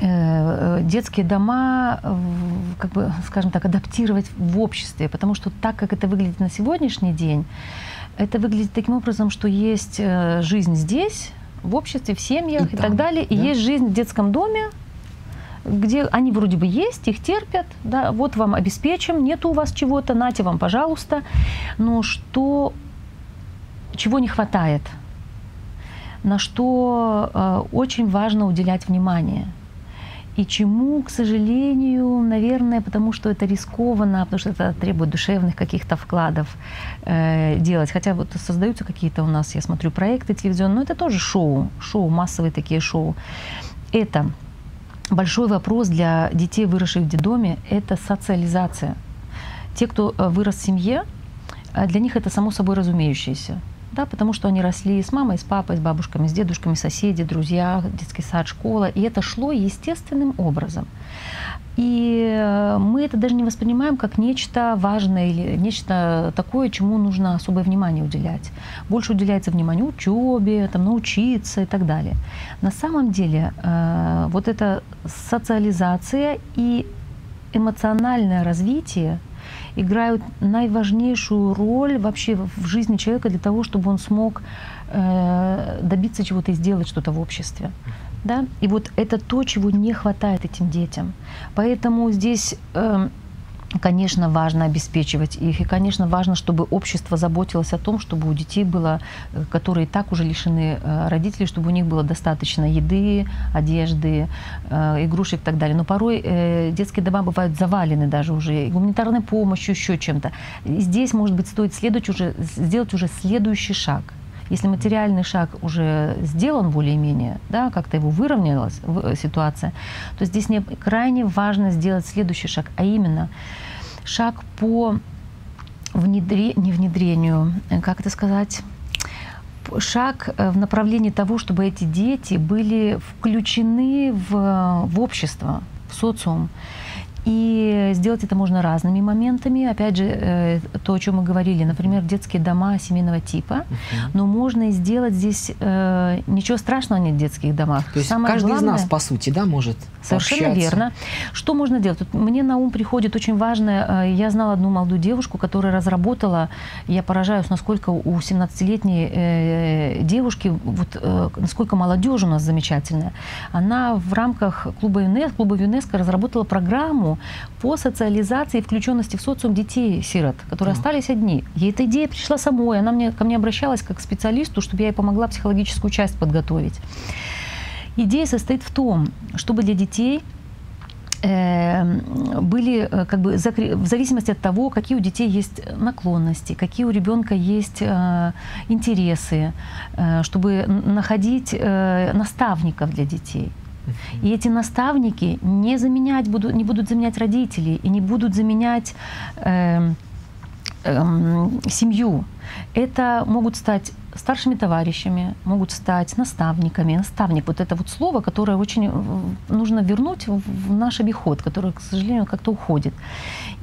э, детские дома, как бы, скажем так, адаптировать в обществе, потому что так, как это выглядит на сегодняшний день, это выглядит таким образом, что есть э, жизнь здесь, в обществе, в семьях и, и там, так далее. Да? И есть жизнь в детском доме, где они вроде бы есть, их терпят, да, вот вам обеспечим, нет у вас чего-то, нате вам, пожалуйста. Но что, чего не хватает, на что э, очень важно уделять внимание. И чему, к сожалению, наверное, потому что это рискованно, потому что это требует душевных каких-то вкладов э, делать. Хотя вот создаются какие-то у нас, я смотрю, проекты телевизионные, но это тоже шоу, шоу, массовые такие шоу. Это большой вопрос для детей, выросших в детдоме, это социализация. Те, кто э, вырос в семье, э, для них это само собой разумеющееся да, потому что они росли с мамой, с папой, с бабушками, с дедушками, соседи, друзья, детский сад, школа, и это шло естественным образом. И э, мы это даже не воспринимаем как нечто важное или нечто такое, чему нужно особое внимание уделять. Больше уделяется внимание учебе, там, научиться и так далее. На самом деле э, вот эта социализация и эмоциональное развитие играют наиважнейшую роль вообще в жизни человека для того, чтобы он смог э, добиться чего-то и сделать что-то в обществе. Да? И вот это то, чего не хватает этим детям. Поэтому здесь э, Конечно, важно обеспечивать их, и, конечно, важно, чтобы общество заботилось о том, чтобы у детей было, э, которые так уже лишены э, родителей, чтобы у них было достаточно еды, одежды, э, игрушек и так далее. Но порой детские дома бывают завалены даже уже гуманитарной помощью, еще чем-то. И здесь, может быть, стоит следовать уже, сделать уже следующий шаг – если материальный шаг уже сделан более-менее, да, как-то его выровнялась ситуация, то здесь не, крайне важно сделать следующий шаг, а именно шаг по внедре, не внедрению, как это сказать, шаг э, в направлении того, чтобы эти дети были включены в, в общество, в социум. И сделать это можно разными моментами. Опять же, э, то, о чем мы говорили, например, детские дома семейного типа. Uh-huh. Но можно и сделать здесь э, ничего страшного нет в детских домах. То есть Самое каждый главное, из нас, по сути, да, может Совершенно пообщаться. верно. Что можно делать? Тут мне на ум приходит очень важное. Э, я знала одну молодую девушку, которая разработала, я поражаюсь, насколько у 17-летней э, девушки, вот насколько молодежь у нас замечательная. Она в рамках клуба ЮНЕСКО, клуба ЮНЕСКО разработала программу по социализации и включенности в социум детей-сирот, которые да. остались одни. Ей эта идея пришла самой, она мне, ко мне обращалась как к специалисту, чтобы я ей помогла психологическую часть подготовить. Идея состоит в том, чтобы для детей э, были э, как бы в зависимости от того, какие у детей есть наклонности, какие у ребенка есть э, интересы, чтобы находить наставников для детей. И эти наставники не, заменять будут, не будут заменять родителей и не будут заменять э, э, семью. Это могут стать старшими товарищами, могут стать наставниками. Наставник, вот это вот слово, которое очень э, нужно вернуть в наш обиход, которое, к сожалению, как-то уходит.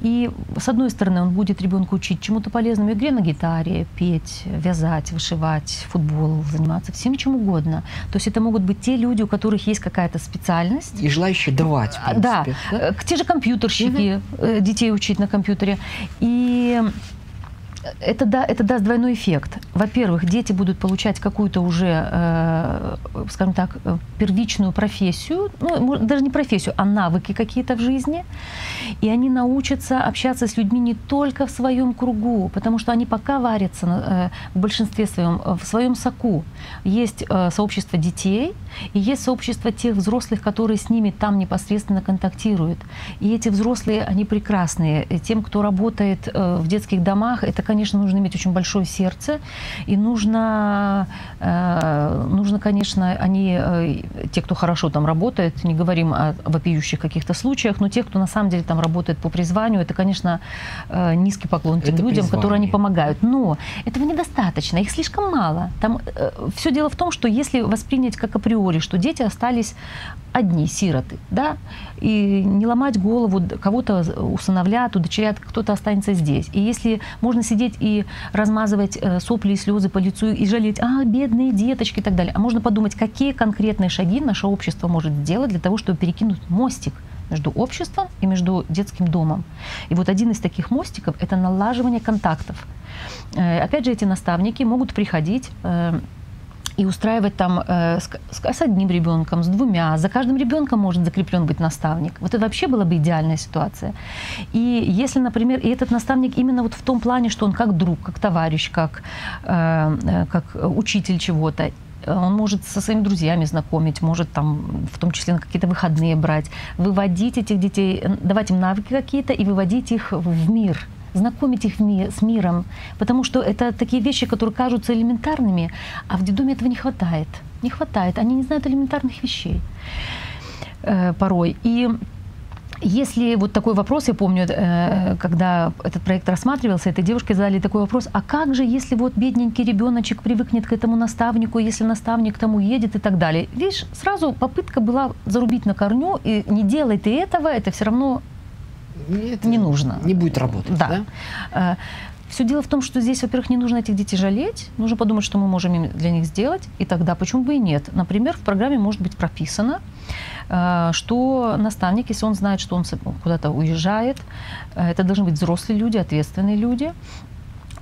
И с одной стороны, он будет ребенку учить чему-то полезному, игре на гитаре, петь, вязать, вышивать, футбол, заниматься всем чем угодно. То есть это могут быть те люди, у которых есть какая-то специальность. И желающие давать, принципе. Да, да? Э, те же компьютерщики, угу. детей учить на компьютере. И это, да, это даст двойной эффект. Во-первых, дети будут получать какую-то уже, э, скажем так, первичную профессию, ну, даже не профессию, а навыки какие-то в жизни. И они научатся общаться с людьми не только в своем кругу, потому что они пока варятся э, в большинстве своем, в своем соку. Есть э, сообщество детей, и есть сообщество тех взрослых, которые с ними там непосредственно контактируют. И эти взрослые, они прекрасные. Тем, кто работает э, в детских домах, это, конечно, конечно, нужно иметь очень большое сердце, и нужно, э, нужно конечно, они, э, те, кто хорошо там работает, не говорим о вопиющих каких-то случаях, но те, кто на самом деле там работает по призванию, это, конечно, э, низкий поклон тем это людям, призвание. которые они помогают. Но этого недостаточно, их слишком мало. Там все дело в том, что если воспринять как априори, что дети остались одни, сироты, да, и не ломать голову, кого-то усыновлят, удочерят, кто-то останется здесь. И если можно сидеть и размазывать э, сопли и слезы по лицу и жалеть, а, бедные деточки и так далее, а можно подумать, какие конкретные шаги наше общество может сделать для того, чтобы перекинуть мостик между обществом и между детским домом. И вот один из таких мостиков – это налаживание контактов. Э, опять же, эти наставники могут приходить э, и устраивать там э, с, с одним ребенком, с двумя. За каждым ребенком может закреплен быть наставник. Вот это вообще была бы идеальная ситуация. И если, например, и этот наставник именно вот в том плане, что он как друг, как товарищ, как, э, э как учитель чего-то, он может со своими друзьями знакомить, может там в том числе на какие-то выходные брать, выводить этих детей, давать им навыки какие-то и выводить их в мир, знакомить их с миром, потому что это такие вещи, которые кажутся элементарными, а в детдоме этого не хватает. Не хватает. Они не знают элементарных вещей э, порой. И если вот такой вопрос, я помню, э, когда этот проект рассматривался, этой девушке задали такой вопрос, а как же, если вот бедненький ребеночек привыкнет к этому наставнику, если наставник к тому едет и так далее. Видишь, сразу попытка была зарубить на корню, и не делай ты этого, это все равно это не нужно. Не будет работать, да? да? Э, все дело в том, что здесь, во-первых, не нужно этих детей жалеть, нужно подумать, что мы можем для них сделать, и тогда почему бы и нет. Например, в программе может быть прописано, э, что наставник, если он знает, что он куда-то уезжает, э, это должны быть взрослые люди, ответственные люди,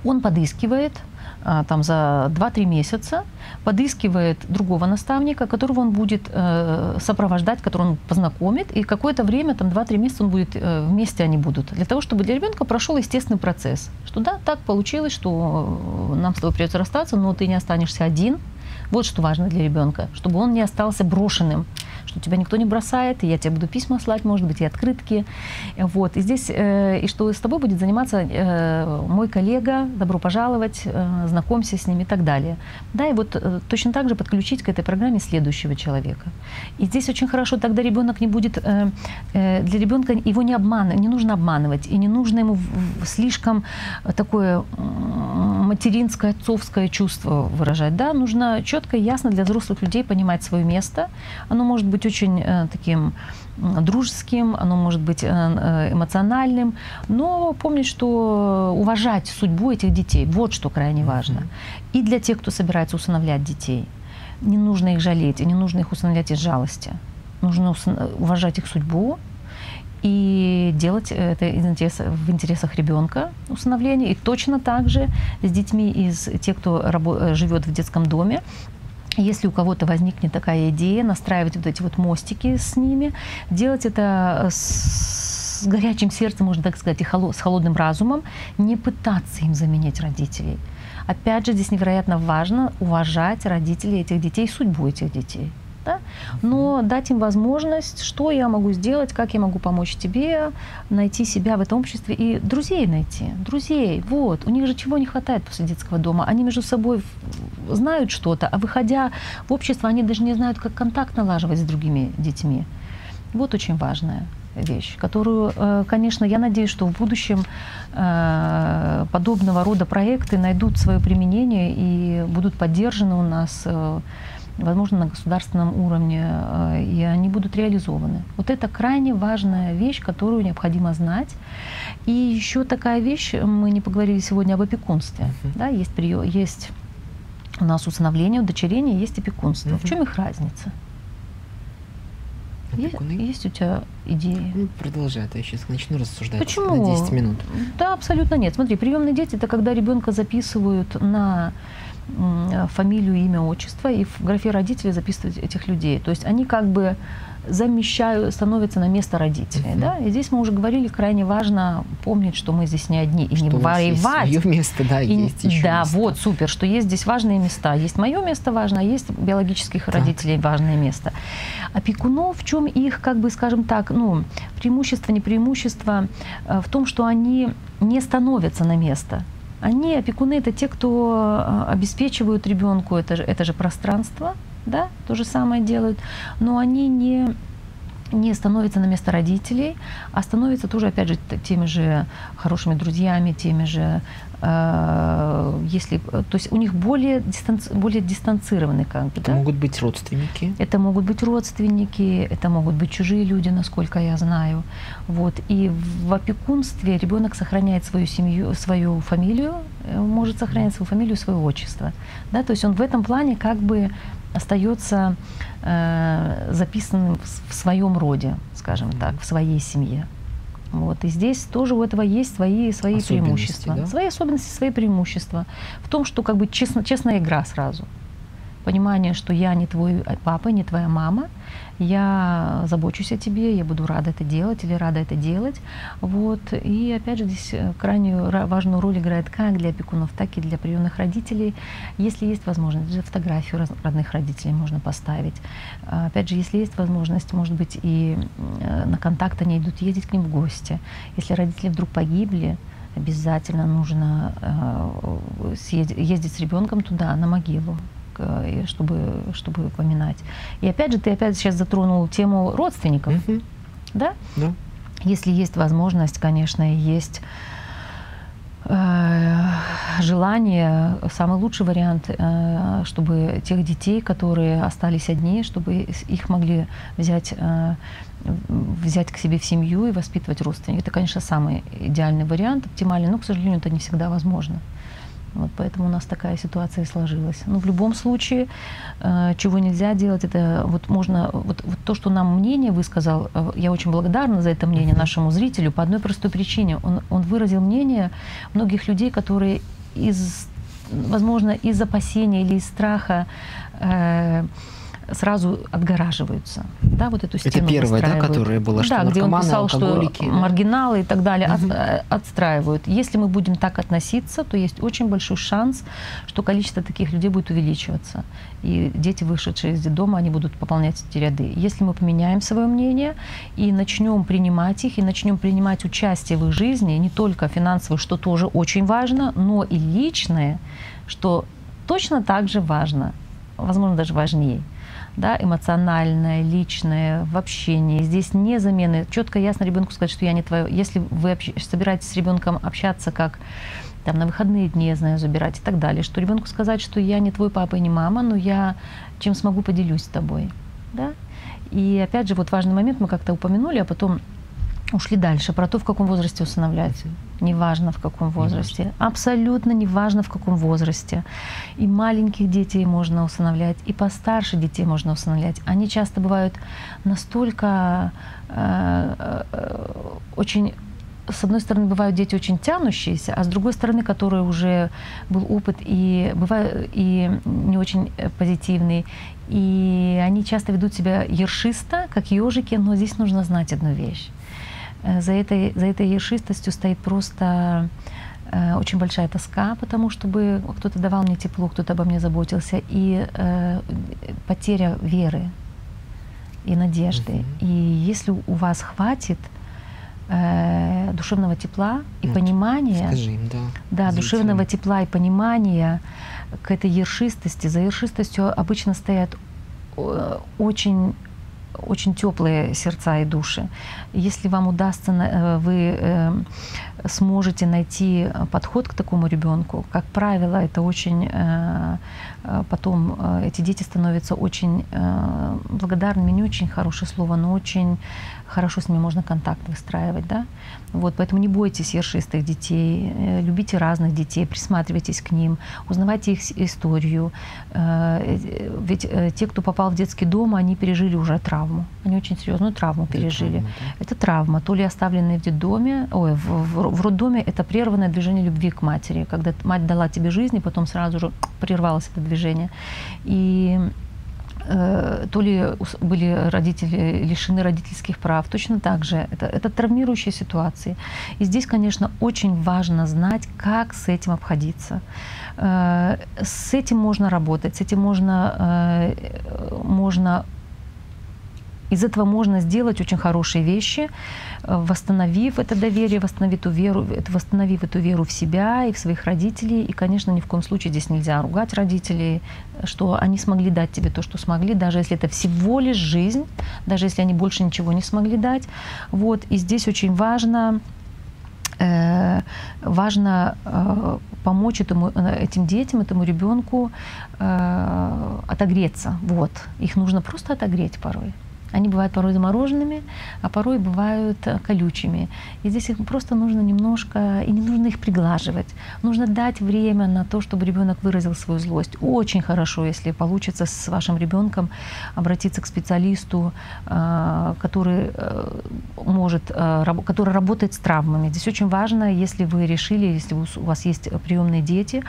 он подыскивает там за 2-3 месяца, подыскивает другого наставника, которого он будет э, сопровождать, которого он познакомит, и какое-то время, там 2-3 месяца он будет, э, вместе они будут, для того, чтобы для ребенка прошел естественный процесс, что да, так получилось, что э, нам с тобой придется расстаться, но ты не останешься один, вот что важно для ребенка, чтобы он не остался брошенным, что тебя никто не бросает, и я тебе буду письма слать, может быть, и открытки. Вот. И здесь, э, и что с тобой будет заниматься э, мой коллега, добро пожаловать, э, знакомься с ним и так далее. Да, и вот э, точно так же подключить к этой программе следующего человека. И здесь очень хорошо, тогда ребенок не будет, э, э, для ребенка его не обман, не нужно обманывать, и не нужно ему слишком такое материнское, отцовское чувство выражать. Да, нужно четко и ясно для взрослых людей понимать свое место. Оно может быть очень э, таким дружеским, оно может быть э, э, эмоциональным, но помнить, что уважать судьбу этих детей, вот что крайне важно. И для тех, кто собирается усыновлять детей, не нужно их жалеть, и не нужно их усыновлять из жалости. Нужно уважать их судьбу, и делать это из в интересах ребенка усыновления. И точно так же с детьми из тех, кто живет в детском доме, если у кого-то возникнет такая идея, настраивать вот эти вот мостики с ними, делать это с горячим сердцем, можно так сказать, и с холодным разумом, не пытаться им заменить родителей. Опять же, здесь невероятно важно уважать родителей этих детей, судьбу этих детей да? но дать им возможность, что я могу сделать, как я могу помочь тебе найти себя в этом обществе и друзей найти, друзей, вот, у них же чего не хватает после детского дома, они между собой знают что-то, а выходя в общество, они даже не знают, как контакт налаживать с другими детьми. Вот очень важная вещь, которую, э, конечно, я надеюсь, что в будущем э, подобного рода проекты найдут свое применение и будут поддержаны у нас э, возможно, на государственном уровне, э, и они будут реализованы. Вот это крайне важная вещь, которую необходимо знать. И еще такая вещь, мы не поговорили сегодня об опекунстве. Uh-huh. Да, есть, прием, есть у нас усыновление, удочерение, есть опекунство. Uh-huh. В чем их разница? Опекуны? Есть, есть у тебя идеи? Ну, продолжай, а я сейчас начну рассуждать Почему? на 10 минут. Да, абсолютно нет. Смотри, приемные дети это когда ребенка записывают на фамилию, имя, отчество, и в графе родителей записывать этих людей. То есть они как бы замещают, становятся на место родителей. Uh-huh. Да? И здесь мы уже говорили, крайне важно помнить, что мы здесь не одни, и что не воевать. Есть место, да, и, есть еще Да, места. вот, супер, что есть здесь важные места. Есть мое место важное, а есть биологических так. родителей важное место. Опекунов, в чем их, как бы, скажем так, ну, преимущество, не преимущество, э, в том, что они не становятся на место. Они, опекуны, это те, кто а, обеспечивают ребенку это же, это же пространство, да, то же самое делают, но они не не становятся на место родителей, а становятся тоже, опять же, теми же хорошими друзьями, теми же Э, если, то есть у них более, дистанци, более дистанцированный как бы. Это да? могут быть родственники. Это могут быть родственники, это могут быть чужие люди, насколько я знаю. Вот. И в опекунстве ребенок сохраняет свою семью, свою фамилию, э, может сохранять свою фамилию, свое отчество. Да? То есть он в этом плане как бы остается э, записанным в своем роде, скажем так, в своей семье. Вот. И здесь тоже у этого есть свои, свои преимущества. Да? Свои особенности, свои преимущества. В том, что как бы честно, честная игра сразу. понимание, что я не твой папа, не твоя мама, я забочусь о тебе, я буду рада это делать или рада это делать. Вот. И опять же здесь э, крайне важную роль играет как для опекунов, так и для приемных родителей. Если есть возможность, даже фотографию родных родителей можно поставить. А, опять же, если есть возможность, может быть, и э, на контакт они идут ездить к ним в гости. Если родители вдруг погибли, обязательно нужно э, ездить с ребенком туда, на могилу, чтобы, чтобы упоминать. И опять же, ты опять сейчас затронул тему родственников, mm-hmm. да? Да. Если есть возможность, конечно, есть э, желание, самый лучший вариант, э, чтобы тех детей, которые остались одни, чтобы их могли взять, э, взять к себе в семью и воспитывать родственники. Это, конечно, самый идеальный вариант, оптимальный, но, к сожалению, это не всегда возможно. Вот поэтому у нас такая ситуация и сложилась. Но в любом случае, э, чего нельзя делать, это вот можно, вот, вот то, что нам мнение высказал, э, я очень благодарна за это мнение нашему зрителю по одной простой причине. Он, он выразил мнение многих людей, которые из, возможно, из опасения или из страха э, сразу отгораживаются. Да, вот эту стену Это первое, да, которое было, что да, где он писал, что маргиналы и так далее угу. от, отстраивают. Если мы будем так относиться, то есть очень большой шанс, что количество таких людей будет увеличиваться. И дети, вышедшие из дома, они будут пополнять эти ряды. Если мы поменяем свое мнение и начнем принимать их, и начнем принимать участие в их жизни, не только финансовое, что тоже очень важно, но и личное, что точно так же важно, возможно, даже важнее – да, эмоциональное, личное, в общении. Здесь не замены. Четко, ясно ребенку сказать, что я не твое. Если вы общ... собираетесь с ребенком общаться как там, на выходные дни, я знаю, забирать и так далее, что ребенку сказать, что я не твой папа и не мама, но я чем смогу поделюсь с тобой. Да? И опять же, вот важный момент мы как-то упомянули, а потом ушли дальше, про то, в каком возрасте усыновлять. Неважно, в каком возрасте. Не Абсолютно неважно, в каком возрасте. И маленьких детей можно усыновлять, и постарше детей можно усыновлять. Они часто бывают настолько э, э, очень с одной стороны, бывают дети очень тянущиеся, а с другой стороны, которые уже был опыт и бывают и не очень э, позитивный. И они часто ведут себя ершисто, как ежики, но здесь нужно знать одну вещь. Э, за этой, за этой ершистостью стоит просто э, очень большая тоска, потому чтобы кто-то давал мне тепло, кто-то обо мне заботился, и э, потеря веры и надежды. Mm-hmm. И если у вас хватит э, душевного тепла и вот, понимания, им, да, да душевного тепла и понимания к этой ершистости, за ершистостью обычно стоят э, очень очень теплые сердца и души. Если вам удастся, э, вы э, сможете найти подход к такому ребенку, как правило, это очень э, потом эти дети становятся очень благодарными, не очень хорошее слово, но очень хорошо с ними можно контакт выстраивать, да. Вот, поэтому не бойтесь ершистых детей, э, любите разных детей, присматривайтесь к ним, узнавайте их историю. Э, э, ведь те, кто попал в детский дом, они пережили уже травму, они очень серьезную травму пережили. Травма, да? Это травма, то ли оставленные в детдоме, ой, в, в, в роддоме, это прерванное движение любви к матери, когда мать дала тебе жизнь, и потом сразу же прервалось это движение. И то ли были родители лишены родительских прав, точно так же. Это, это травмирующие ситуации. И здесь, конечно, очень важно знать, как с этим обходиться. Э, с этим можно работать, с этим можно, э, можно из этого можно сделать очень хорошие вещи, э, восстановив это доверие, восстановив эту веру, восстановив эту веру в себя и в своих родителей. И, конечно, ни в коем случае здесь нельзя ругать родителей, что они смогли дать тебе то, что смогли, даже если это всего лишь жизнь, даже если они больше ничего не смогли дать. Вот. И здесь очень важно э, важно э, помочь этому, этим детям, этому ребенку отогреться. Вот. Их нужно просто отогреть порой. Они бывают порой замороженными, а порой бывают э, колючими. И здесь их просто нужно немножко, и не нужно их приглаживать. Нужно дать время на то, чтобы ребенок выразил свою злость. Очень хорошо, если получится с вашим ребенком обратиться к специалисту, э, который э, может, который работает с травмами. Здесь очень важно, если вы решили, если у вас есть приемные дети,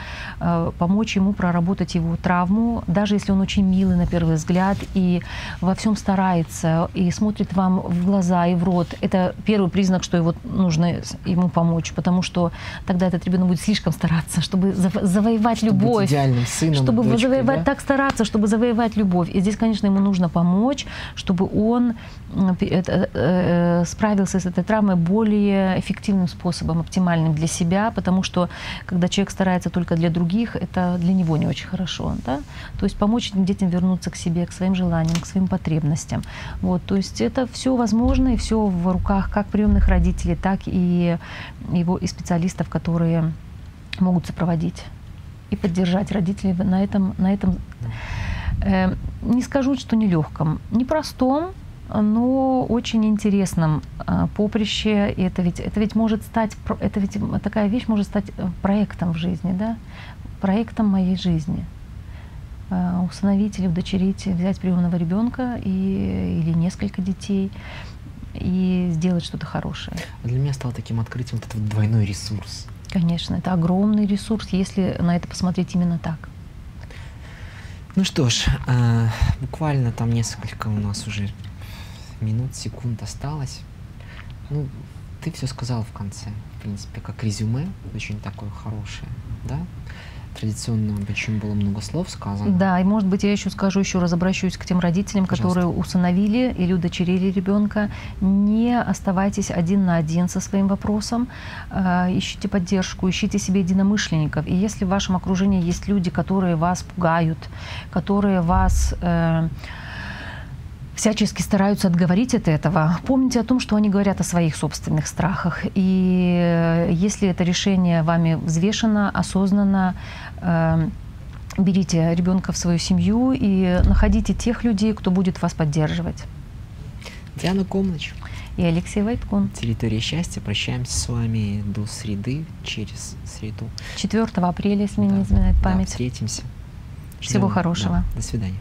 помочь ему проработать его травму, даже если он очень милый на первый взгляд и во всем старается и смотрит вам в глаза и в рот, это первый признак, что его нужно ему помочь, потому что тогда этот ребенок будет слишком стараться, чтобы завоевать чтобы любовь, идеальным сыном, чтобы дочкой, завоевать, да? так стараться, чтобы завоевать любовь. И здесь, конечно, ему нужно помочь, чтобы он э, э, справился с этой травмой более эффективным способом, оптимальным для себя, потому что когда человек старается только для других, это для него не очень хорошо. Да? То есть помочь детям вернуться к себе, к своим желаниям, к своим потребностям. Вот, то есть это все возможно и все в руках как приемных родителей, так и его и специалистов, которые могут сопроводить и поддержать родителей на этом, на этом э, не скажу, что нелегком, непростом, но очень интересном э, поприще. И это ведь, это ведь может стать, это ведь такая вещь может стать э, проектом в жизни, да? проектом моей жизни. Э, усыновить или удочерить, взять приемного ребенка и, или несколько детей и сделать что-то хорошее. Для меня стало таким открытием вот этот двойной ресурс. Конечно, это огромный ресурс, если на это посмотреть именно так. Ну что ж, э, буквально там несколько у нас уже минут, секунд осталось. Ну, ты все сказал в конце, в принципе, как резюме, очень такое хорошее, да? Традиционно очень было много слов сказано. Да, и может быть я еще скажу, еще раз обращусь к тем родителям, Пожалуйста. которые усыновили или удочерили ребенка. Не оставайтесь один на один со своим вопросом, э, ищите поддержку, ищите себе единомышленников. И если в вашем окружении есть люди, которые вас пугают, которые вас... Э, всячески стараются отговорить от этого, помните о том, что они говорят о своих собственных страхах. И э, если это решение вами взвешено, осознанно, э, берите ребенка в свою семью и находите тех людей, кто будет вас поддерживать. Диана Комнач. И Алексей Вайткун. Территория счастья. Прощаемся с вами до среды, через среду. 4 апреля, если да, не изменяет память. Да, встретимся. Всего Ждем. хорошего. Да, до свидания.